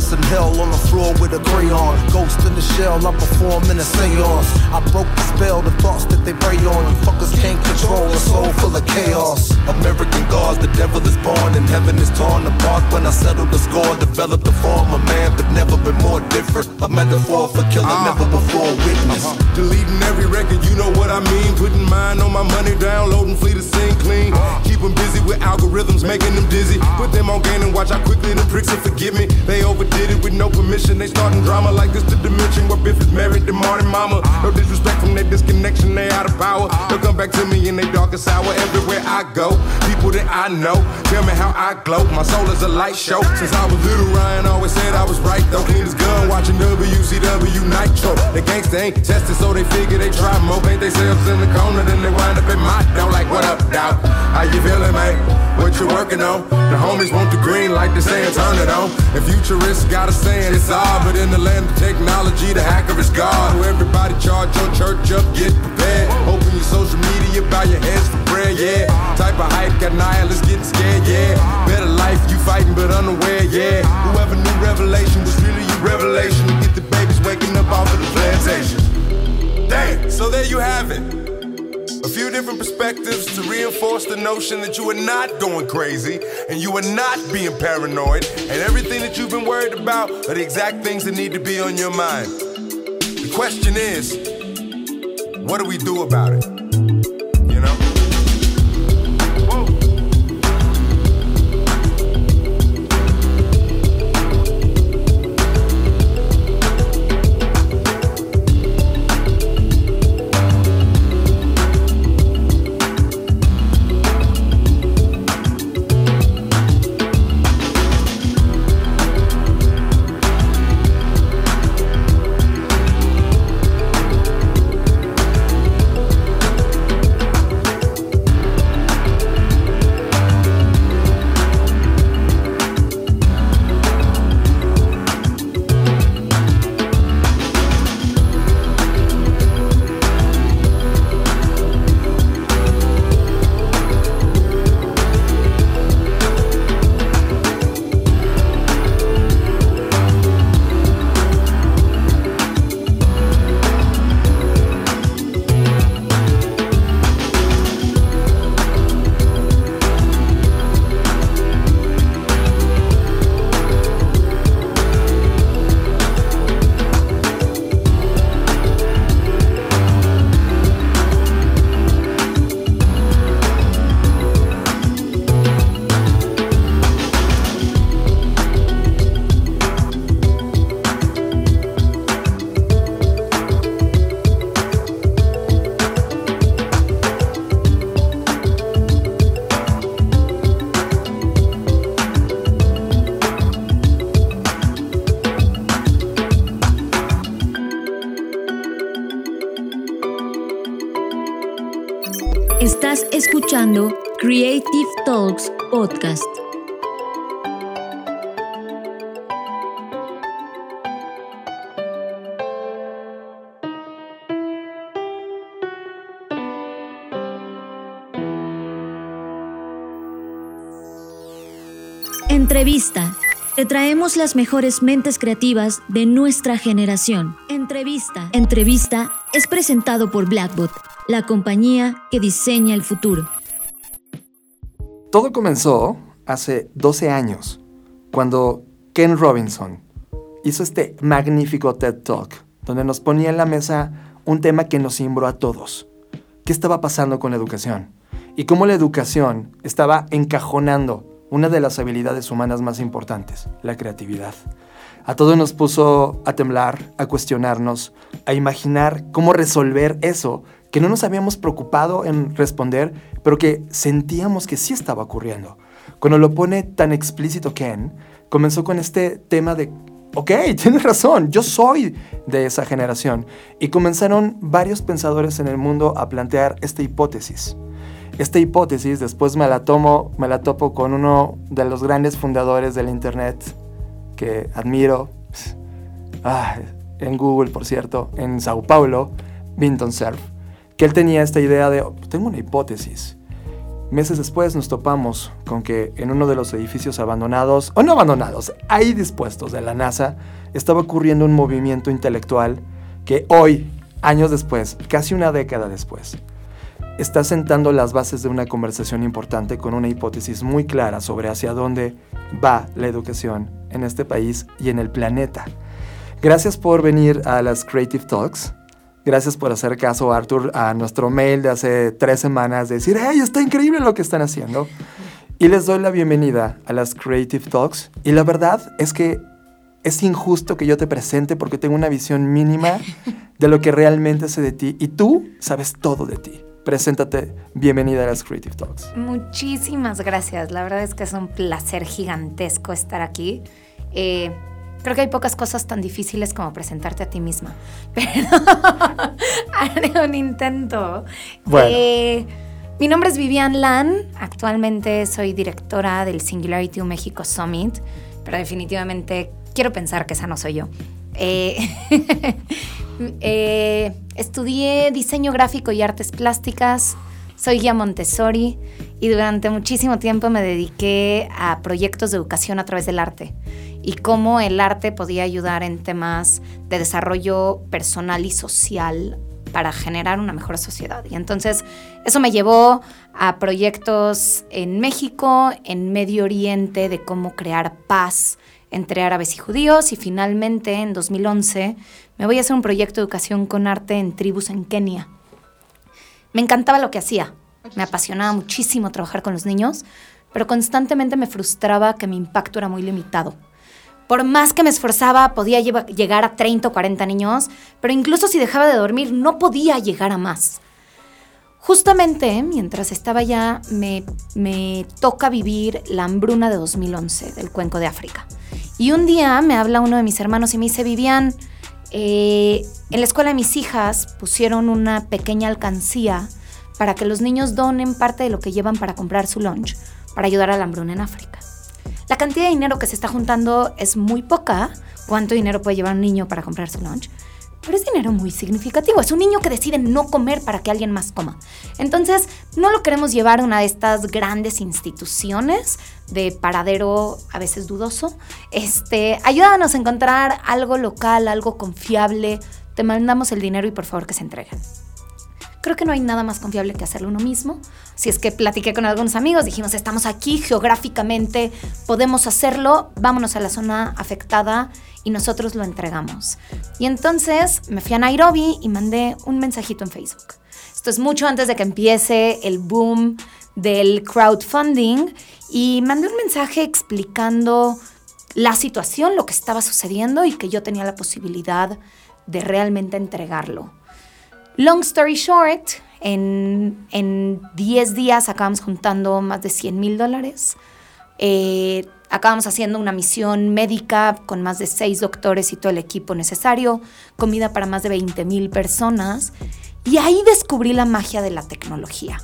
In hell on the floor with a crayon. Ghost in the shell, I perform in a seance. I broke the spell, the thoughts that they prey on. You fuckers can't control a soul full of chaos. American gods, the devil is born and heaven is torn apart. When I settle the score, developed the form of man, but never been more different. A metaphor for killer, ah. never before witnessed. Uh-huh. Deleting every record, you know what I mean. Putting mine on my money, downloading fleet to sing clean. Uh-huh. Keep 'em busy with algorithms, making them dizzy. Uh-huh. Put them on game and watch how quickly the pricks will forgive me. They overdid it with no permission. They starting drama like this the dimension where Biff is married to Martin Mama. No disrespect from their disconnection, they out of power. They'll come back to me in their darkest hour everywhere I go. People that I know tell me how I glow. My soul is a light show. Since I was little, Ryan always said I was right though. Clean as gun, watching WCW Nitro. The gangsta ain't tested, so they figure they try more. Paint themselves in the corner, then they wind up in my dough. Like, what up, dog? How you feeling, mate? What you working on? The homies want the green like they saying turn it on. And futurists got a saying it's odd, but in the land of technology, the hacker is God. So everybody charge your church up, get prepared. Open your social media, bow your heads for prayer, yeah. Type of hype got nihilists getting scared, yeah. Better life, you fighting but unaware, yeah. Whoever knew revelation was really your revelation. Get the babies waking up off of the plantation. Dang, so there you have it. Few different perspectives to reinforce the notion that you are not going crazy and you are not being paranoid, and everything that you've been worried about are the exact things that need to be on your mind. The question is, what do we do about it? You know? Estás escuchando Creative Talks Podcast. Entrevista. Te traemos las mejores mentes creativas de nuestra generación. Entrevista. Entrevista es presentado por Blackbot, la compañía que diseña el futuro. Todo comenzó hace 12 años, cuando Ken Robinson hizo este magnífico TED Talk, donde nos ponía en la mesa un tema que nos cimbró a todos. ¿Qué estaba pasando con la educación? Y cómo la educación estaba encajonando una de las habilidades humanas más importantes, la creatividad. A todos nos puso a temblar, a cuestionarnos, a imaginar cómo resolver eso que no nos habíamos preocupado en responder, pero que sentíamos que sí estaba ocurriendo. Cuando lo pone tan explícito Ken, comenzó con este tema de, ok, [laughs] tienes razón, yo soy de esa generación. Y comenzaron varios pensadores en el mundo a plantear esta hipótesis. Esta hipótesis después me la tomo, me la topo con uno de los grandes fundadores del internet que admiro, ah, en Google, por cierto, en Sao Paulo, Vinton Cerf, que él tenía esta idea de, oh, tengo una hipótesis. Meses después nos topamos con que en uno de los edificios abandonados, o no abandonados, ahí dispuestos de la NASA, estaba ocurriendo un movimiento intelectual que hoy, años después, casi una década después, está sentando las bases de una conversación importante con una hipótesis muy clara sobre hacia dónde va la educación en este país y en el planeta. Gracias por venir a las Creative Talks. Gracias por hacer caso, Arthur, a nuestro mail de hace tres semanas de decir, ¡hey, está increíble lo que están haciendo! Y les doy la bienvenida a las Creative Talks. Y la verdad es que es injusto que yo te presente porque tengo una visión mínima de lo que realmente sé de ti y tú sabes todo de ti. Preséntate, bienvenida a las Creative Talks. Muchísimas gracias, la verdad es que es un placer gigantesco estar aquí. Eh, creo que hay pocas cosas tan difíciles como presentarte a ti misma, [laughs] pero haré un intento. Bueno. Eh, mi nombre es Vivian Lan, actualmente soy directora del Singularity México Summit, pero definitivamente quiero pensar que esa no soy yo. Eh, [laughs] eh, estudié diseño gráfico y artes plásticas, soy guía Montessori y durante muchísimo tiempo me dediqué a proyectos de educación a través del arte y cómo el arte podía ayudar en temas de desarrollo personal y social para generar una mejor sociedad. Y entonces eso me llevó a proyectos en México, en Medio Oriente, de cómo crear paz entre árabes y judíos y finalmente en 2011 me voy a hacer un proyecto de educación con arte en tribus en Kenia. Me encantaba lo que hacía, me apasionaba muchísimo trabajar con los niños, pero constantemente me frustraba que mi impacto era muy limitado. Por más que me esforzaba, podía llegar a 30 o 40 niños, pero incluso si dejaba de dormir, no podía llegar a más. Justamente mientras estaba allá, me, toca vivir la hambruna de 2011 del Cuenco de África. Y un día me habla uno de mis hermanos y me dice, Vivian, eh, en la escuela de mis hijas pusieron una pequeña alcancía para que los niños donen parte de lo que llevan para comprar su lunch, para ayudar a la hambruna en África. La cantidad de dinero que se está juntando es muy poca. ¿Cuánto dinero puede llevar un niño para comprar su lunch? pero es dinero muy significativo. Es un niño que decide no comer para que alguien más coma. Entonces, no lo queremos llevar a una de estas grandes instituciones de paradero a veces dudoso. Este, ayúdanos a encontrar algo local, algo confiable. Te mandamos el dinero y por favor que se entreguen. Creo que no hay nada más confiable que hacerlo uno mismo. Si es que platiqué con algunos amigos, dijimos, estamos aquí geográficamente, podemos hacerlo, vámonos a la zona afectada y nosotros lo entregamos. Y entonces me fui a Nairobi y mandé un mensajito en Facebook. Esto es mucho antes de que empiece el boom del crowdfunding y mandé un mensaje explicando la situación, lo que estaba sucediendo y que yo tenía la posibilidad de realmente entregarlo. Long story short, en 10 días acabamos juntando más de 100 mil dólares. Eh, acabamos haciendo una misión médica con más de 6 doctores y todo el equipo necesario, comida para más de 20 mil personas. Y ahí descubrí la magia de la tecnología.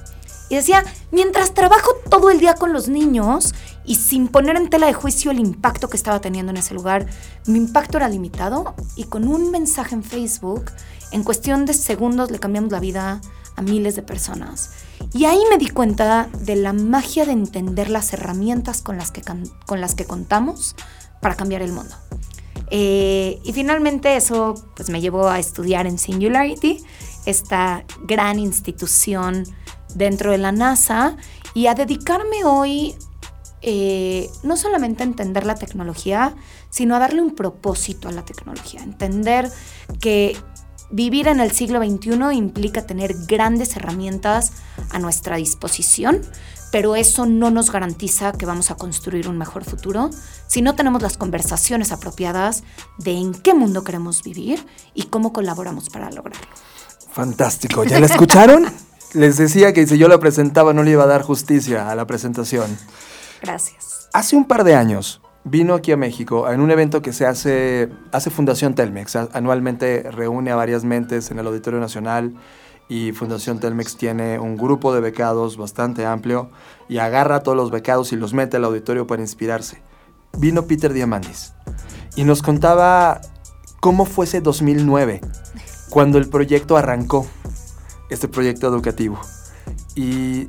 Y decía, mientras trabajo todo el día con los niños y sin poner en tela de juicio el impacto que estaba teniendo en ese lugar, mi impacto era limitado y con un mensaje en Facebook, en cuestión de segundos le cambiamos la vida a miles de personas. Y ahí me di cuenta de la magia de entender las herramientas con las que, con las que contamos para cambiar el mundo. Eh, y finalmente eso pues, me llevó a estudiar en Singularity, esta gran institución dentro de la NASA, y a dedicarme hoy eh, no solamente a entender la tecnología, sino a darle un propósito a la tecnología, entender que Vivir en el siglo XXI implica tener grandes herramientas a nuestra disposición, pero eso no nos garantiza que vamos a construir un mejor futuro si no tenemos las conversaciones apropiadas de en qué mundo queremos vivir y cómo colaboramos para lograrlo. Fantástico, ¿ya la escucharon? [laughs] Les decía que si yo la presentaba no le iba a dar justicia a la presentación. Gracias. Hace un par de años, vino aquí a México en un evento que se hace, hace Fundación Telmex. Anualmente reúne a varias mentes en el Auditorio Nacional y Fundación Telmex tiene un grupo de becados bastante amplio y agarra a todos los becados y los mete al auditorio para inspirarse. Vino Peter Diamandis y nos contaba cómo fue ese 2009, cuando el proyecto arrancó, este proyecto educativo. Y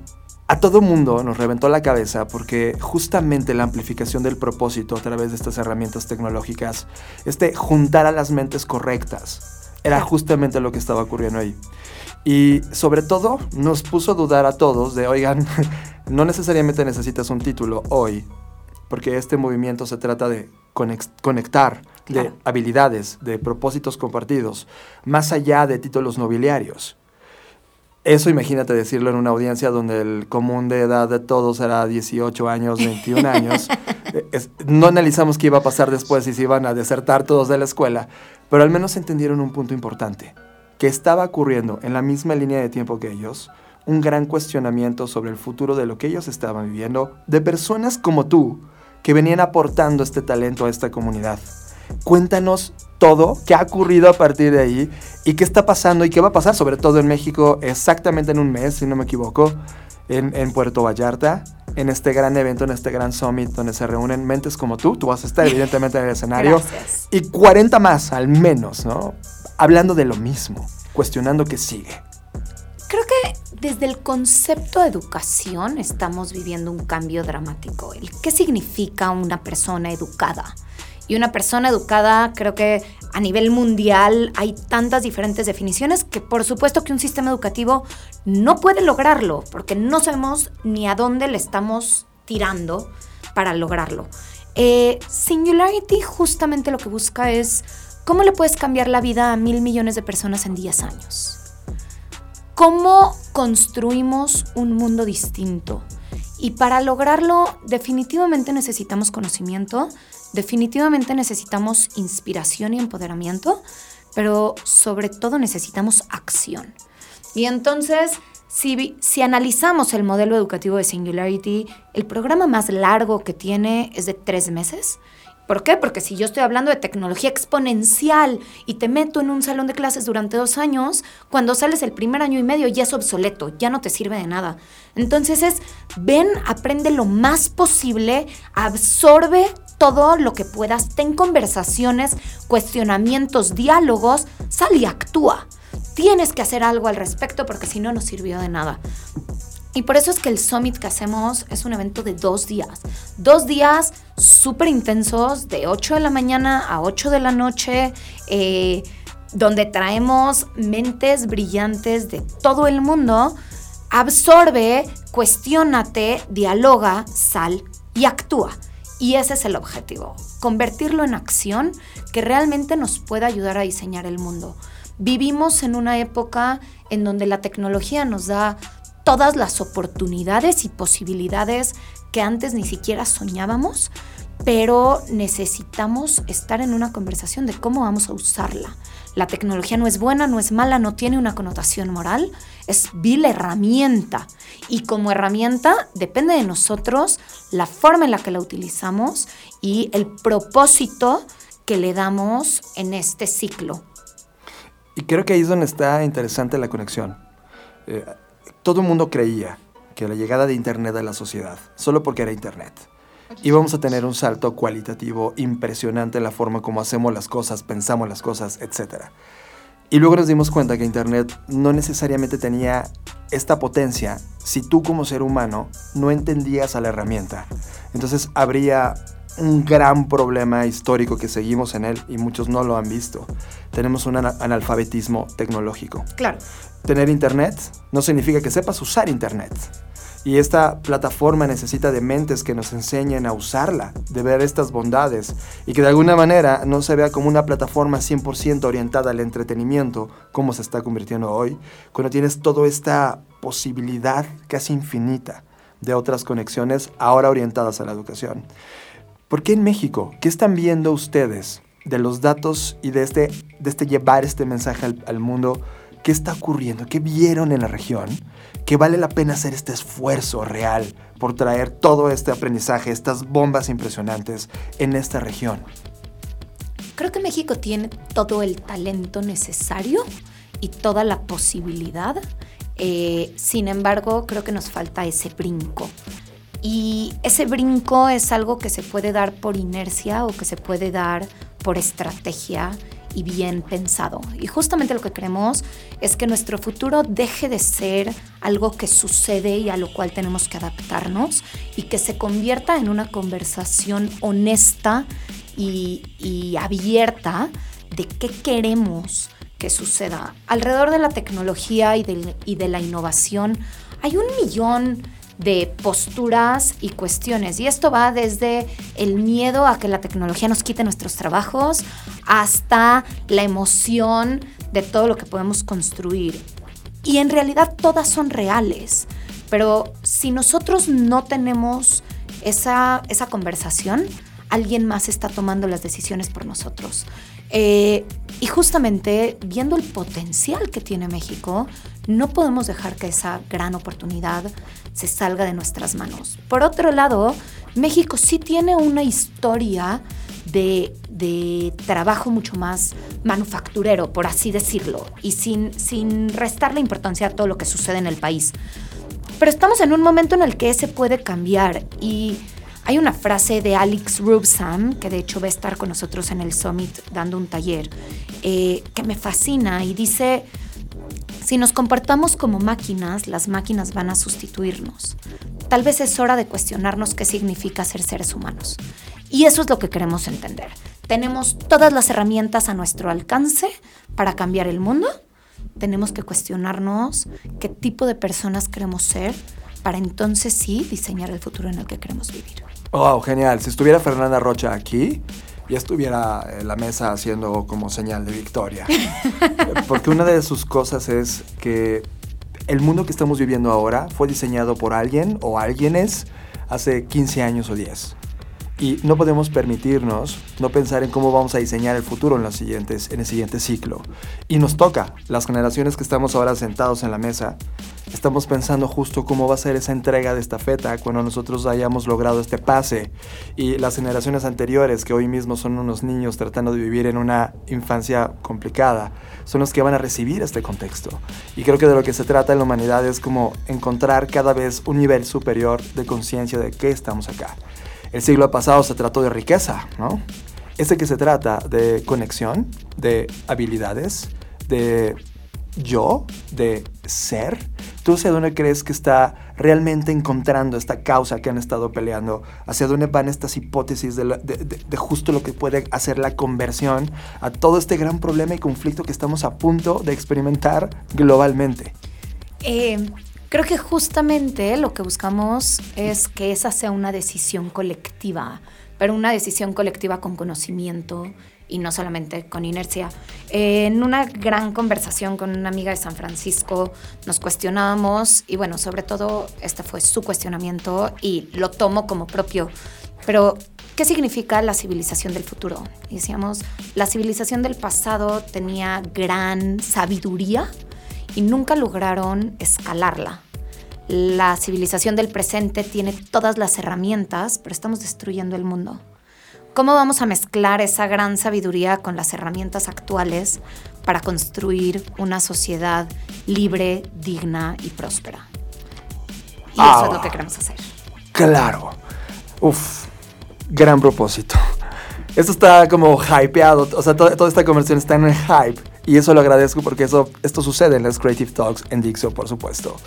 a todo mundo nos reventó la cabeza porque justamente la amplificación del propósito a través de estas herramientas tecnológicas, este juntar a las mentes correctas, era justamente lo que estaba ocurriendo ahí. Y sobre todo nos puso a dudar a todos de, oigan, [laughs] no necesariamente necesitas un título hoy, porque este movimiento se trata de conectar, de habilidades, de propósitos compartidos, más allá de títulos nobiliarios. Eso imagínate decirlo en una audiencia donde el común de edad de todos era 18 años, 21 años. [laughs] no analizamos qué iba a pasar después y si iban a desertar todos de la escuela, pero al menos entendieron un punto importante, que estaba ocurriendo en la misma línea de tiempo que ellos, un gran cuestionamiento sobre el futuro de lo que ellos estaban viviendo, de personas como tú, que venían aportando este talento a esta comunidad. Cuéntanos todo, qué ha ocurrido a partir de ahí y qué está pasando y qué va a pasar, sobre todo en México, exactamente en un mes, si no me equivoco, en, Puerto Vallarta, en este gran evento, en este gran summit donde se reúnen mentes como tú, tú vas a estar [laughs] evidentemente en el escenario, y 40 más al menos, ¿no? Hablando de lo mismo, cuestionando qué sigue. Creo que desde el concepto de educación estamos viviendo un cambio dramático. El qué significa una persona educada y una persona educada, creo que a nivel mundial hay tantas diferentes definiciones que por supuesto que un sistema educativo no puede lograrlo, porque no sabemos ni a dónde le estamos tirando para lograrlo. Eh, Singularity justamente lo que busca es cómo le puedes cambiar la vida a mil millones de personas en 10 años. ¿Cómo construimos un mundo distinto? Y para lograrlo definitivamente necesitamos conocimiento, Definitivamente necesitamos inspiración y empoderamiento, pero sobre todo necesitamos acción. Y entonces, si, si, analizamos el modelo educativo de Singularity, el programa más largo que tiene es de tres meses. ¿Por qué? Porque si yo estoy hablando de tecnología exponencial y te meto en un salón de clases durante dos años, cuando sales el primer año y medio ya es obsoleto, ya no te sirve de nada. Entonces es, ven, aprende lo más posible, absorbe todo lo que puedas, ten conversaciones, cuestionamientos, diálogos, sal y actúa. Tienes que hacer algo al respecto porque si no, no sirvió de nada. Y por eso es que el summit que hacemos es un evento de dos días. Dos días súper intensos, de 8 de la mañana a 8 de la noche, eh, donde traemos mentes brillantes de todo el mundo. Absorbe, cuestiónate, dialoga, sal y actúa. Y ese es el objetivo, convertirlo en acción que realmente nos pueda ayudar a diseñar el mundo. Vivimos en una época en donde la tecnología nos da todas las oportunidades y posibilidades que antes ni siquiera soñábamos, pero necesitamos estar en una conversación de cómo vamos a usarla. La tecnología no es buena, no es mala, no tiene una connotación moral, es vil herramienta. Y como herramienta depende de nosotros la forma en la que la utilizamos y el propósito que le damos en este ciclo. Y creo que ahí es donde está interesante la conexión. Eh, todo el mundo creía que la llegada de Internet a la sociedad, solo porque era Internet, íbamos a tener un salto cualitativo impresionante en la forma como hacemos las cosas, pensamos las cosas, etc. Y luego nos dimos cuenta que Internet no necesariamente tenía esta potencia si tú como ser humano no entendías a la herramienta. Entonces habría un gran problema histórico que seguimos en él y muchos no lo han visto. Tenemos un analfabetismo tecnológico. Claro. Tener internet no significa que sepas usar internet. Y esta plataforma necesita de mentes que nos enseñen a usarla, de ver estas bondades y que de alguna manera no se vea como una plataforma 100% orientada al entretenimiento, como se está convirtiendo hoy, cuando tienes toda esta posibilidad casi infinita de otras conexiones ahora orientadas a la educación. ¿Por qué en México? ¿Qué están viendo ustedes de los datos y de este, de este llevar este mensaje al, al mundo? ¿Qué está ocurriendo? ¿Qué vieron en la región? Que vale la pena hacer este esfuerzo real por traer todo este aprendizaje, estas bombas impresionantes en esta región. Creo que México tiene todo el talento necesario y toda la posibilidad. Eh, sin embargo, creo que nos falta ese brinco. Y ese brinco es algo que se puede dar por inercia o que se puede dar por estrategia y bien pensado. Y justamente lo que queremos es que nuestro futuro deje de ser algo que sucede y a lo cual tenemos que adaptarnos y que se convierta en una conversación honesta y, y abierta de qué queremos que suceda. Alrededor de la tecnología y de, y de la innovación hay un millón de posturas y cuestiones. Y esto va desde el miedo a que la tecnología nos quite nuestros trabajos hasta la emoción de todo lo que podemos construir. Y en realidad todas son reales. Pero si nosotros no tenemos esa, esa conversación, alguien más está tomando las decisiones por nosotros. Eh, y justamente viendo el potencial que tiene México, no podemos dejar que esa gran oportunidad se salga de nuestras manos. Por otro lado, México sí tiene una historia de, de trabajo mucho más manufacturero, por así decirlo, y sin, sin restarle importancia a todo lo que sucede en el país. Pero estamos en un momento en el que ese puede cambiar y hay una frase de Alex Rubsan, que de hecho va a estar con nosotros en el Summit dando un taller, eh, que me fascina y dice, si nos comportamos como máquinas, las máquinas van a sustituirnos. Tal vez es hora de cuestionarnos qué significa ser seres humanos. Y eso es lo que queremos entender. Tenemos todas las herramientas a nuestro alcance para cambiar el mundo. Tenemos que cuestionarnos qué tipo de personas queremos ser para entonces sí diseñar el futuro en el que queremos vivir. Wow, genial. Si estuviera Fernanda Rocha aquí, ya estuviera en la mesa haciendo como señal de victoria. [laughs] Porque una de sus cosas es que el mundo que estamos viviendo ahora fue diseñado por alguien o alguienes hace 15 años o 10. Y no podemos permitirnos no pensar en cómo vamos a diseñar el futuro en, los siguientes, en el siguiente ciclo. Y nos toca, las generaciones que estamos ahora sentados en la mesa, estamos pensando justo cómo va a ser esa entrega de esta feta cuando nosotros hayamos logrado este pase. Y las generaciones anteriores, que hoy mismo son unos niños tratando de vivir en una infancia complicada, son los que van a recibir este contexto. Y creo que de lo que se trata en la humanidad es como encontrar cada vez un nivel superior de conciencia de qué estamos acá. El siglo pasado se trató de riqueza, ¿no? Este que se trata de conexión, de habilidades, de yo, de ser. ¿Tú hacia dónde crees que está realmente encontrando esta causa que han estado peleando? ¿Hacia dónde van estas hipótesis de, justo lo que puede hacer la conversión a todo este gran problema y conflicto que estamos a punto de experimentar globalmente? Eh, Creo que justamente lo que buscamos es que esa sea una decisión colectiva, pero una decisión colectiva con conocimiento y no solamente con inercia. en una gran conversación con una amiga de San Francisco nos cuestionábamos y bueno, sobre todo este fue su cuestionamiento y lo tomo como propio. Pero, ¿qué significa la civilización del futuro? Decíamos, la civilización del pasado tenía gran sabiduría, y nunca lograron escalarla. La civilización del presente tiene todas las herramientas, pero estamos destruyendo el mundo. ¿Cómo vamos a mezclar esa gran sabiduría con las herramientas actuales para construir una sociedad libre, digna y próspera? Y eso Ah. es lo que queremos hacer. Claro. Uf, gran propósito. Esto está como hypeado, o sea, to- toda esta conversión está en el hype. Y eso lo agradezco porque eso, esto sucede en las Creative Talks en Dixo, por supuesto.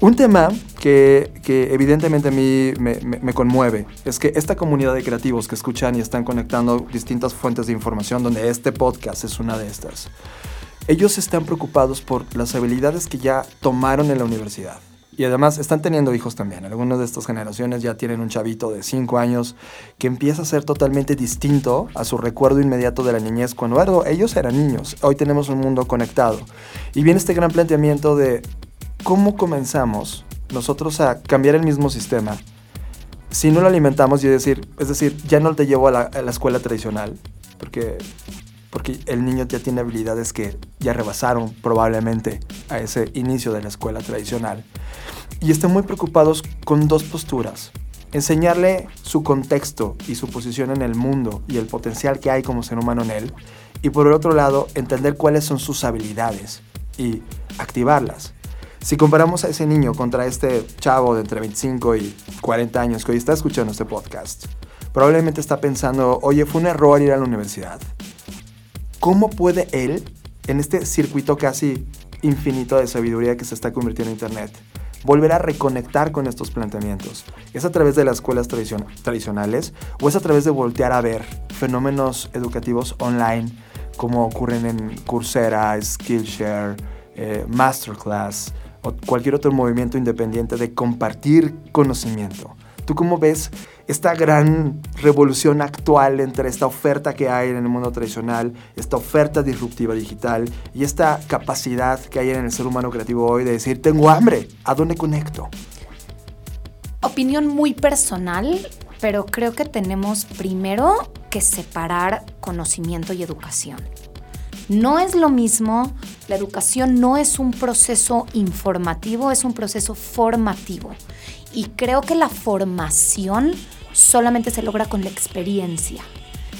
Un tema que, que evidentemente a mí me, me- me conmueve es que esta comunidad de creativos que escuchan y están conectando distintas fuentes de información, donde este podcast es una de estas, ellos están preocupados por las habilidades que ya tomaron en la universidad. Y además están teniendo hijos también. Algunas de estas generaciones ya tienen un chavito de 5 años que empieza a ser totalmente distinto a su recuerdo inmediato de la niñez cuando ellos eran niños. Hoy tenemos un mundo conectado. Y viene este gran planteamiento de cómo comenzamos nosotros a cambiar el mismo sistema si no lo alimentamos y decir, es decir, ya no te llevo a la, a la escuela tradicional, porque, porque el niño ya tiene habilidades que ya rebasaron probablemente a ese inicio de la escuela tradicional. Y están muy preocupados con dos posturas. Enseñarle su contexto y su posición en el mundo y el potencial que hay como ser humano en él. Y por el otro lado, entender cuáles son sus habilidades y activarlas. Si comparamos a ese niño contra este chavo de entre 25 y 40 años que hoy está escuchando este podcast, probablemente está pensando, oye, fue un error ir a la universidad. ¿Cómo puede él, en este circuito casi infinito de sabiduría que se está convirtiendo en Internet, volver a reconectar con estos planteamientos? ¿Es a través de las escuelas tradicion- tradicionales o es a través de voltear a ver fenómenos educativos online como ocurren en Coursera, Skillshare, eh, Masterclass o cualquier otro movimiento independiente de compartir conocimiento? ¿Tú cómo ves esta gran revolución actual entre esta oferta que hay en el mundo tradicional, esta oferta disruptiva digital y esta capacidad que hay en el ser humano creativo hoy de decir, tengo hambre, ¿a dónde conecto? Opinión muy personal, pero creo que tenemos primero que separar conocimiento y educación. No es lo mismo, la educación no es un proceso informativo, es un proceso formativo. Y creo que la formación solamente se logra con la experiencia.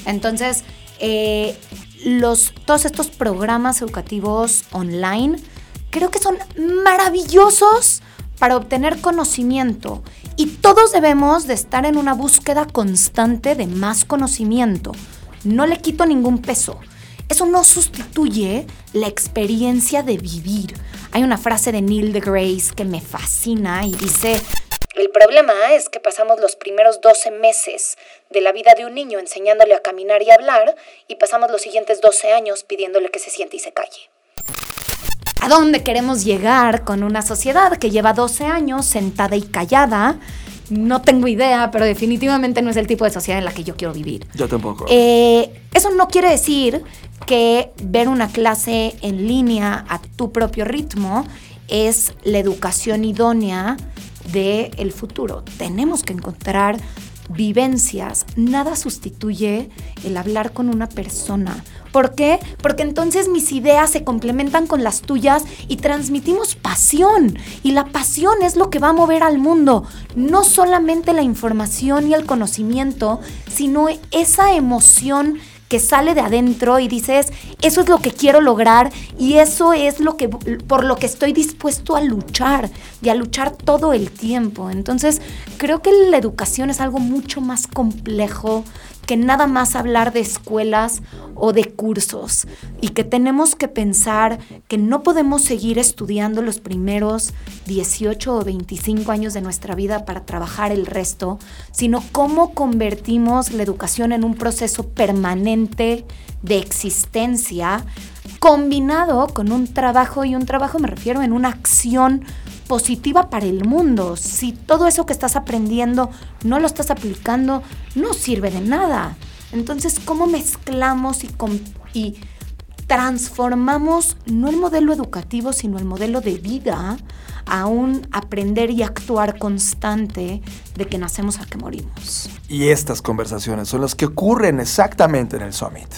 Entonces, eh, los, todos estos programas educativos online creo que son maravillosos para obtener conocimiento y todos debemos de estar en una búsqueda constante de más conocimiento. No le quito ningún peso. Eso no sustituye la experiencia de vivir. Hay una frase de Neil deGrasse que me fascina y dice, el problema es que pasamos los primeros 12 meses de la vida de un niño enseñándole a caminar y hablar y pasamos los siguientes 12 años pidiéndole que se siente y se calle. ¿A dónde queremos llegar con una sociedad que lleva 12 años sentada y callada? No tengo idea, pero definitivamente no es el tipo de sociedad en la que yo quiero vivir. Yo tampoco. Eh, eso no quiere decir que ver una clase en línea a tu propio ritmo es la educación idónea del el futuro. Tenemos que encontrar vivencias. Nada sustituye el hablar con una persona. ¿Por qué? Porque entonces mis ideas se complementan con las tuyas y transmitimos pasión. Y la pasión es lo que va a mover al mundo. No solamente la información y el conocimiento, sino esa emoción que sale de adentro y dices, eso es lo que quiero lograr y eso es lo que por lo que estoy dispuesto a luchar y a luchar todo el tiempo. Entonces, creo que la educación es algo mucho más complejo que nada más hablar de escuelas o de cursos y que tenemos que pensar que no podemos seguir estudiando los primeros 18 o 25 años de nuestra vida para trabajar el resto, sino cómo convertimos la educación en un proceso permanente de existencia combinado con un trabajo y un trabajo me refiero en una acción positiva para el mundo. Si todo eso que estás aprendiendo no lo estás aplicando, no sirve de nada. Entonces, ¿cómo mezclamos y, transformamos no el modelo educativo, sino el modelo de vida a un aprender y actuar constante de que nacemos a que morimos? Y estas conversaciones son las que ocurren exactamente en el Summit.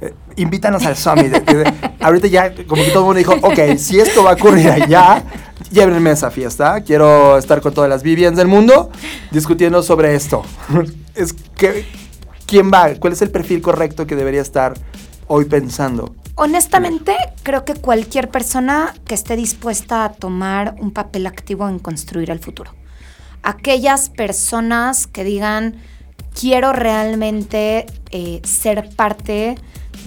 Eh, invítanos al Summit. [laughs] Ahorita ya, como que todo el mundo dijo, ok, si esto va a ocurrir allá, llévenme a esa fiesta. Quiero estar con todas las Vivians del mundo discutiendo sobre esto. [laughs] es que, ¿quién va? ¿Cuál es el perfil correcto que debería estar hoy pensando Honestamente, creo que cualquier persona que esté dispuesta a tomar un papel activo en construir el futuro. Aquellas personas que digan, quiero realmente eh, ser parte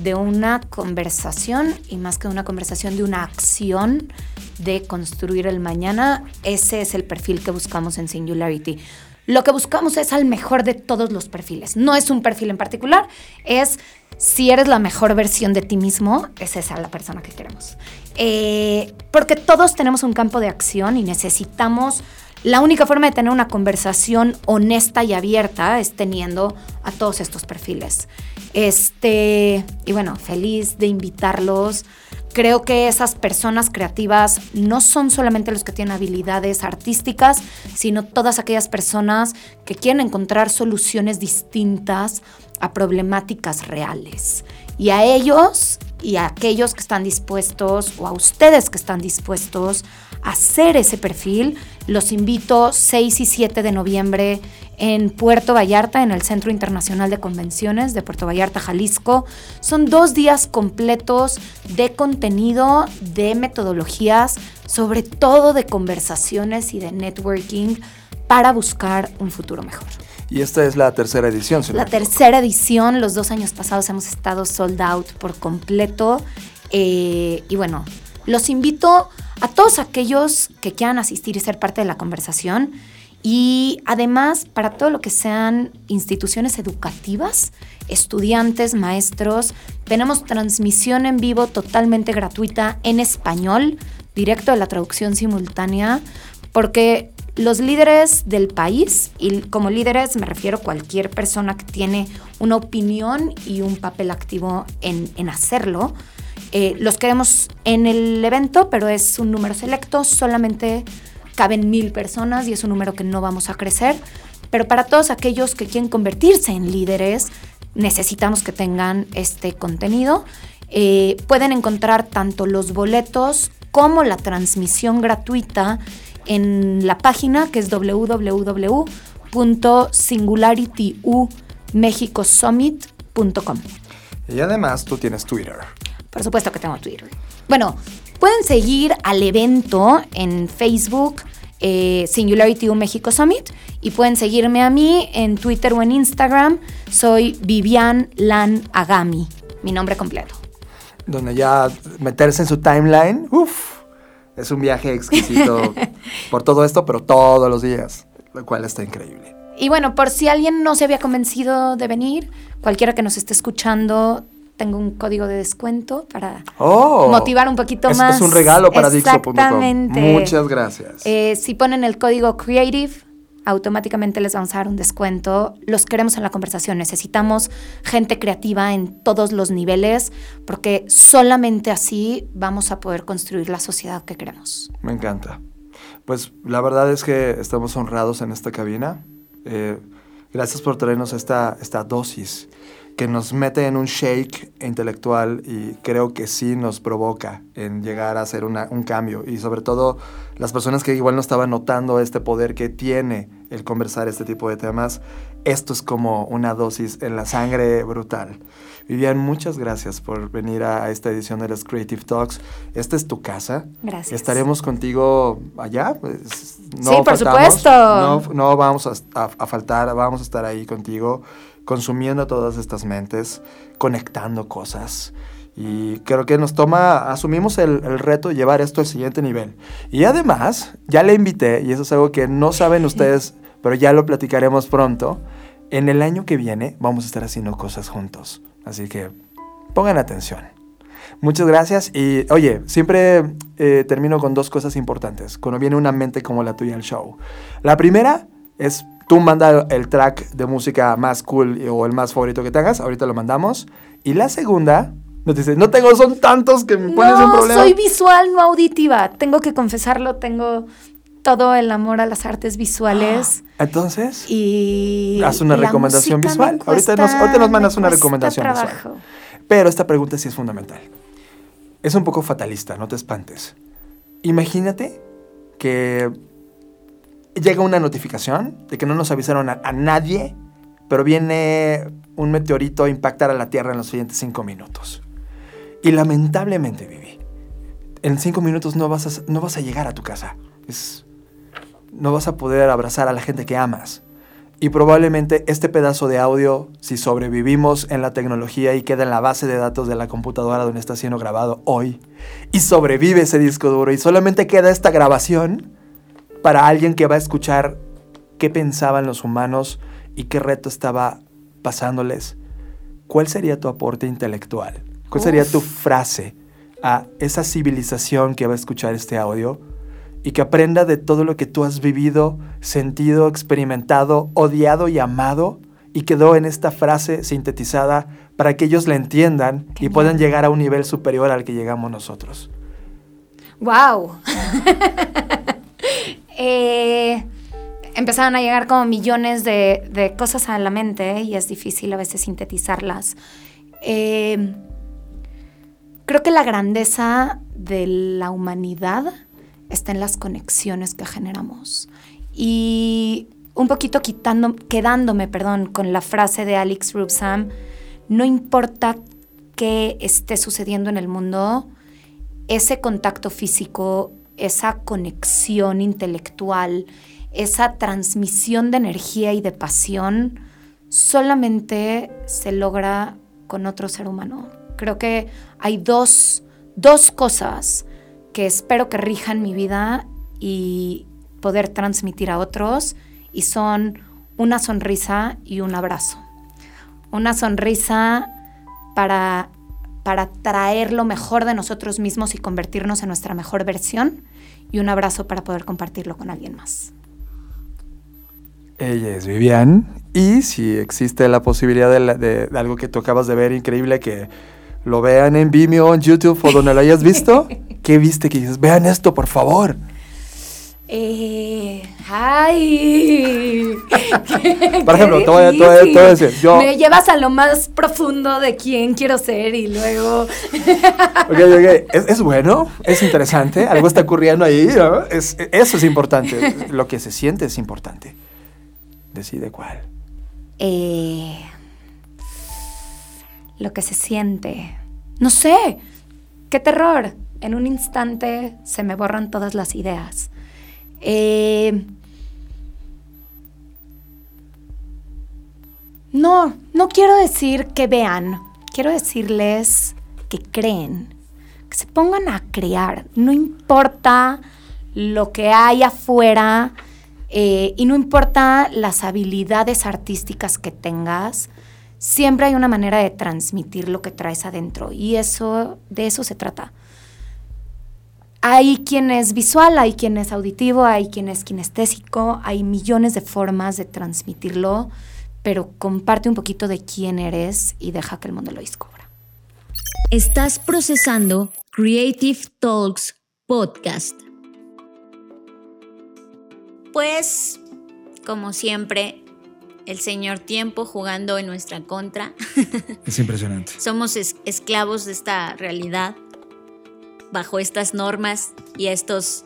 de una conversación y más que una conversación, de una acción de construir el mañana, ese es el perfil que buscamos en Singularity. Lo que buscamos es al mejor de todos los perfiles. No es un perfil en particular, es si eres la mejor versión de ti mismo, es esa la persona que queremos. Eh, porque todos tenemos un campo de acción y necesitamos la única forma de tener una conversación honesta y abierta es teniendo a todos estos perfiles. Este, y bueno, feliz de invitarlos. Creo que esas personas creativas no son solamente los que tienen habilidades artísticas, sino todas aquellas personas que quieren encontrar soluciones distintas a problemáticas reales. Y a ellos y a aquellos que están dispuestos o a ustedes que están dispuestos hacer ese perfil, los invito 6 y 7 de noviembre en Puerto Vallarta, en el Centro Internacional de Convenciones de Puerto Vallarta, Jalisco. Son dos días completos de contenido, de metodologías, sobre todo de conversaciones y de networking para buscar un futuro mejor. Y esta es la tercera edición, La tercera edición, los dos años pasados hemos estado sold out por completo. Eh, y bueno, los invito a todos aquellos que quieran asistir y ser parte de la conversación. Y además, para todo lo que sean instituciones educativas, estudiantes, maestros, tenemos transmisión en vivo totalmente gratuita en español, directo de la traducción simultánea, porque los líderes del país, y como líderes me refiero a cualquier persona que tiene una opinión y un papel activo en, hacerlo, eh, los queremos en el evento, pero es un número selecto, solamente caben mil personas y es un número que no vamos a crecer. Pero para todos aquellos que quieren convertirse en líderes, necesitamos que tengan este contenido. Eh, pueden encontrar tanto los boletos como la transmisión gratuita en la página que es www.singularityumexicosummit.com. Y además tú tienes Twitter. Por supuesto que tengo Twitter. Bueno, pueden seguir al evento en Facebook, eh, Singularity U México Summit, y pueden seguirme a mí en Twitter o en Instagram. Soy Vivian Lan Agami, mi nombre completo. Donde ya meterse en su timeline, uff es un viaje exquisito [laughs] por todo esto, pero todos los días, lo cual está increíble. Y bueno, por si alguien no se había convencido de venir, cualquiera que nos esté escuchando, tengo un código de descuento para oh, motivar un poquito más. Es un regalo para Dixo.com. Muchas gracias. Eh, si ponen el código Creative, automáticamente les vamos a dar un descuento. Los queremos en la conversación. Necesitamos gente creativa en todos los niveles porque solamente así vamos a poder construir la sociedad que queremos. Me encanta. Pues la verdad es que estamos honrados en esta cabina. Eh, gracias por traernos esta, esta dosis que nos mete en un shake intelectual y creo que sí nos provoca en llegar a hacer un cambio. Y sobre todo las personas que igual no estaban notando este poder que tiene el conversar este tipo de temas, esto es como una dosis en la sangre brutal. Vivian, muchas gracias por venir a esta edición de los Creative Talks. Esta es tu casa. Gracias. Estaremos contigo allá. Pues, no sí, por supuesto. No, no vamos a faltar, vamos a estar ahí contigo consumiendo todas estas mentes, conectando cosas. Y creo que nos toma, asumimos el, reto de llevar esto al siguiente nivel. Y además, ya le invité, y eso es algo que no saben [laughs] ustedes, pero ya lo platicaremos pronto. En el año que viene vamos a estar haciendo cosas juntos. Así que pongan atención. Muchas gracias y oye, siempre eh, termino con dos cosas importantes cuando viene una mente como la tuya al show. La primera es Tú manda el track de música más cool o el más favorito que tengas. Ahorita lo mandamos. Y la segunda, nos dice, no tengo, son tantos que me pones un problema. soy visual, no auditiva. Tengo que confesarlo, tengo todo el amor a las artes visuales. Entonces, y haz una recomendación visual. ahorita, nos, ahorita nos mandas una recomendación visual. Pero esta pregunta sí es fundamental. Es un poco fatalista, no te espantes. Imagínate que llega una notificación de que no nos avisaron a, nadie, pero viene un meteorito a impactar a la Tierra en los siguientes cinco minutos. Y lamentablemente, Vivi, en cinco minutos no vas a, no vas a llegar a tu casa. Es, no vas a poder abrazar a la gente que amas. Y probablemente este pedazo de audio, si sobrevivimos en la tecnología y queda en la base de datos de la computadora donde está siendo grabado hoy, y sobrevive ese disco duro y solamente queda esta grabación para alguien que va a escuchar qué pensaban los humanos y qué reto estaba pasándoles, ¿cuál sería tu aporte intelectual? ¿Cuál sería tu frase a esa civilización que va a escuchar este audio? y que aprenda de todo lo que tú has vivido, sentido, experimentado, odiado y amado, y quedó en esta frase sintetizada para que ellos la entiendan y puedan llegar a un nivel superior al que llegamos nosotros. ¡Wow! [laughs] eh, empezaron a llegar como millones de, cosas a la mente y es difícil a veces sintetizarlas. Eh, creo que la grandeza de la humanidad está en las conexiones que generamos. Y un poquito quitando, quedándome, perdón, con la frase de Alex Rubsam, no importa qué esté sucediendo en el mundo, ese contacto físico, esa conexión intelectual, esa transmisión de energía y de pasión, solamente se logra con otro ser humano. Creo que hay dos, dos cosas que espero que rijan mi vida y poder transmitir a otros y son una sonrisa y un abrazo. Una sonrisa para, para traer lo mejor de nosotros mismos y convertirnos en nuestra mejor versión y un abrazo para poder compartirlo con alguien más. Ella es Vivian y si existe la posibilidad de, de algo que tú acabas de ver increíble que lo vean en Vimeo, en YouTube o donde lo hayas visto. [laughs] ¿Qué viste que dices? Vean esto, por favor. Eh, ay. [laughs] por ejemplo, te voy, a, decir. Me llevas a lo más profundo de quién quiero ser y luego. ok, ok. ¿Es, ¿Es, bueno, es interesante, algo está ocurriendo ahí. Es, eso es importante. Lo que se siente es importante. Decide cuál. Eh lo que se siente. No sé, qué terror. En un instante se me borran todas las ideas. Eh, no, no quiero decir que vean, quiero decirles que creen, que se pongan a crear. No importa lo que hay afuera eh, y no importa las habilidades artísticas que tengas siempre hay una manera de transmitir lo que traes adentro y eso de eso se trata. Hay quien es visual, hay quien es auditivo, hay quien es kinestésico, hay millones de formas de transmitirlo, pero comparte un poquito de quién eres y deja que el mundo lo descubra. Estás procesando Creative Talks Podcast. Pues, como siempre, el señor tiempo jugando en nuestra contra. Es impresionante. [laughs] Somos esclavos de esta realidad, bajo estas normas y estos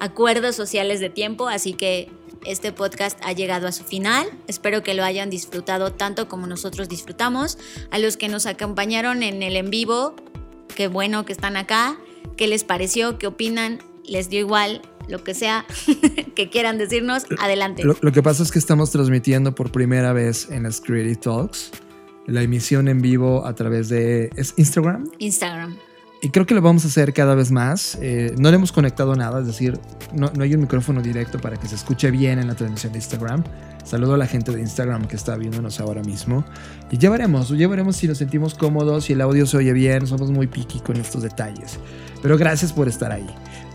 acuerdos sociales de tiempo, así que este podcast ha llegado a su final. Espero que lo hayan disfrutado tanto como nosotros disfrutamos. A los que nos acompañaron en el en vivo, qué bueno que están acá. ¿Qué les pareció? ¿Qué opinan? ¿Les dio igual? lo que sea [laughs] que quieran decirnos, adelante. Lo, que pasa es que estamos transmitiendo por primera vez en las Creative Talks la emisión en vivo a través de ¿es Instagram. Instagram. Y creo que lo vamos a hacer cada vez más. Eh, no le hemos conectado nada, es decir, no, no, hay un micrófono directo para que se escuche bien en la transmisión de Instagram. Saludo a la gente de Instagram que está viéndonos ahora mismo. Y ya veremos, ya veremos si nos sentimos cómodos, si el audio se oye bien. Somos muy piqui con estos detalles. Pero gracias por estar ahí.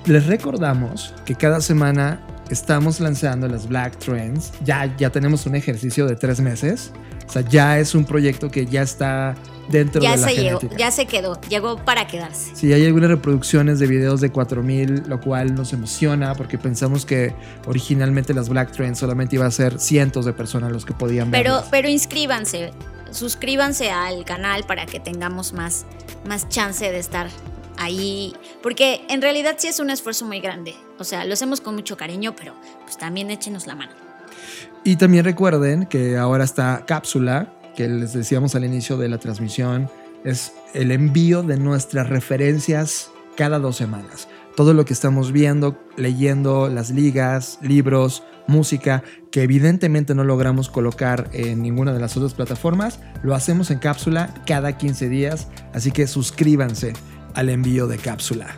Les recordamos que cada semana estamos lanzando las Black Trends. Ya, ya tenemos un ejercicio de tres meses. O sea, ya es un proyecto que ya está dentro ya de la se llegó, Ya se quedó, llegó para quedarse. Sí, hay algunas reproducciones de videos de 4000, lo cual nos emociona porque pensamos que originalmente las Black Trends solamente iba a ser cientos de personas los que podían ver. Pero, pero inscríbanse, suscríbanse al canal para que tengamos más, más chance de estar ahí, porque en realidad sí es un esfuerzo muy grande. O sea, lo hacemos con mucho cariño, pero pues también échenos la mano. Y también recuerden que ahora está Cápsula, que les decíamos al inicio de la transmisión, es el envío de nuestras referencias cada dos semanas. Todo lo que estamos viendo, leyendo, las ligas, libros, música, que evidentemente no logramos colocar en ninguna de las otras plataformas, lo hacemos en cápsula cada 15 días, así que suscríbanse al envío de cápsula.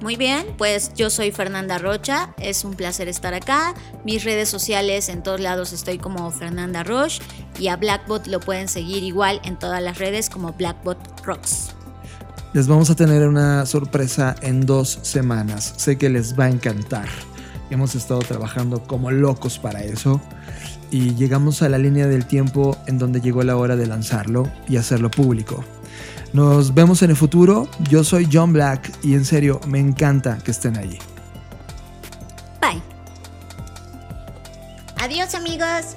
Muy bien, pues yo soy Fernanda Rocha, es un placer estar acá. Mis redes sociales en todos lados estoy como Fernanda Roche y a Blackbot lo pueden seguir igual en todas las redes como Blackbot Rocks. Les vamos a tener una sorpresa en dos semanas, sé que les va a encantar. Hemos estado trabajando como locos para eso y llegamos a la línea del tiempo en donde llegó la hora de lanzarlo y hacerlo público. Nos vemos en el futuro. Yo soy John Black y en serio me encanta que estén allí. Bye. Adiós amigos.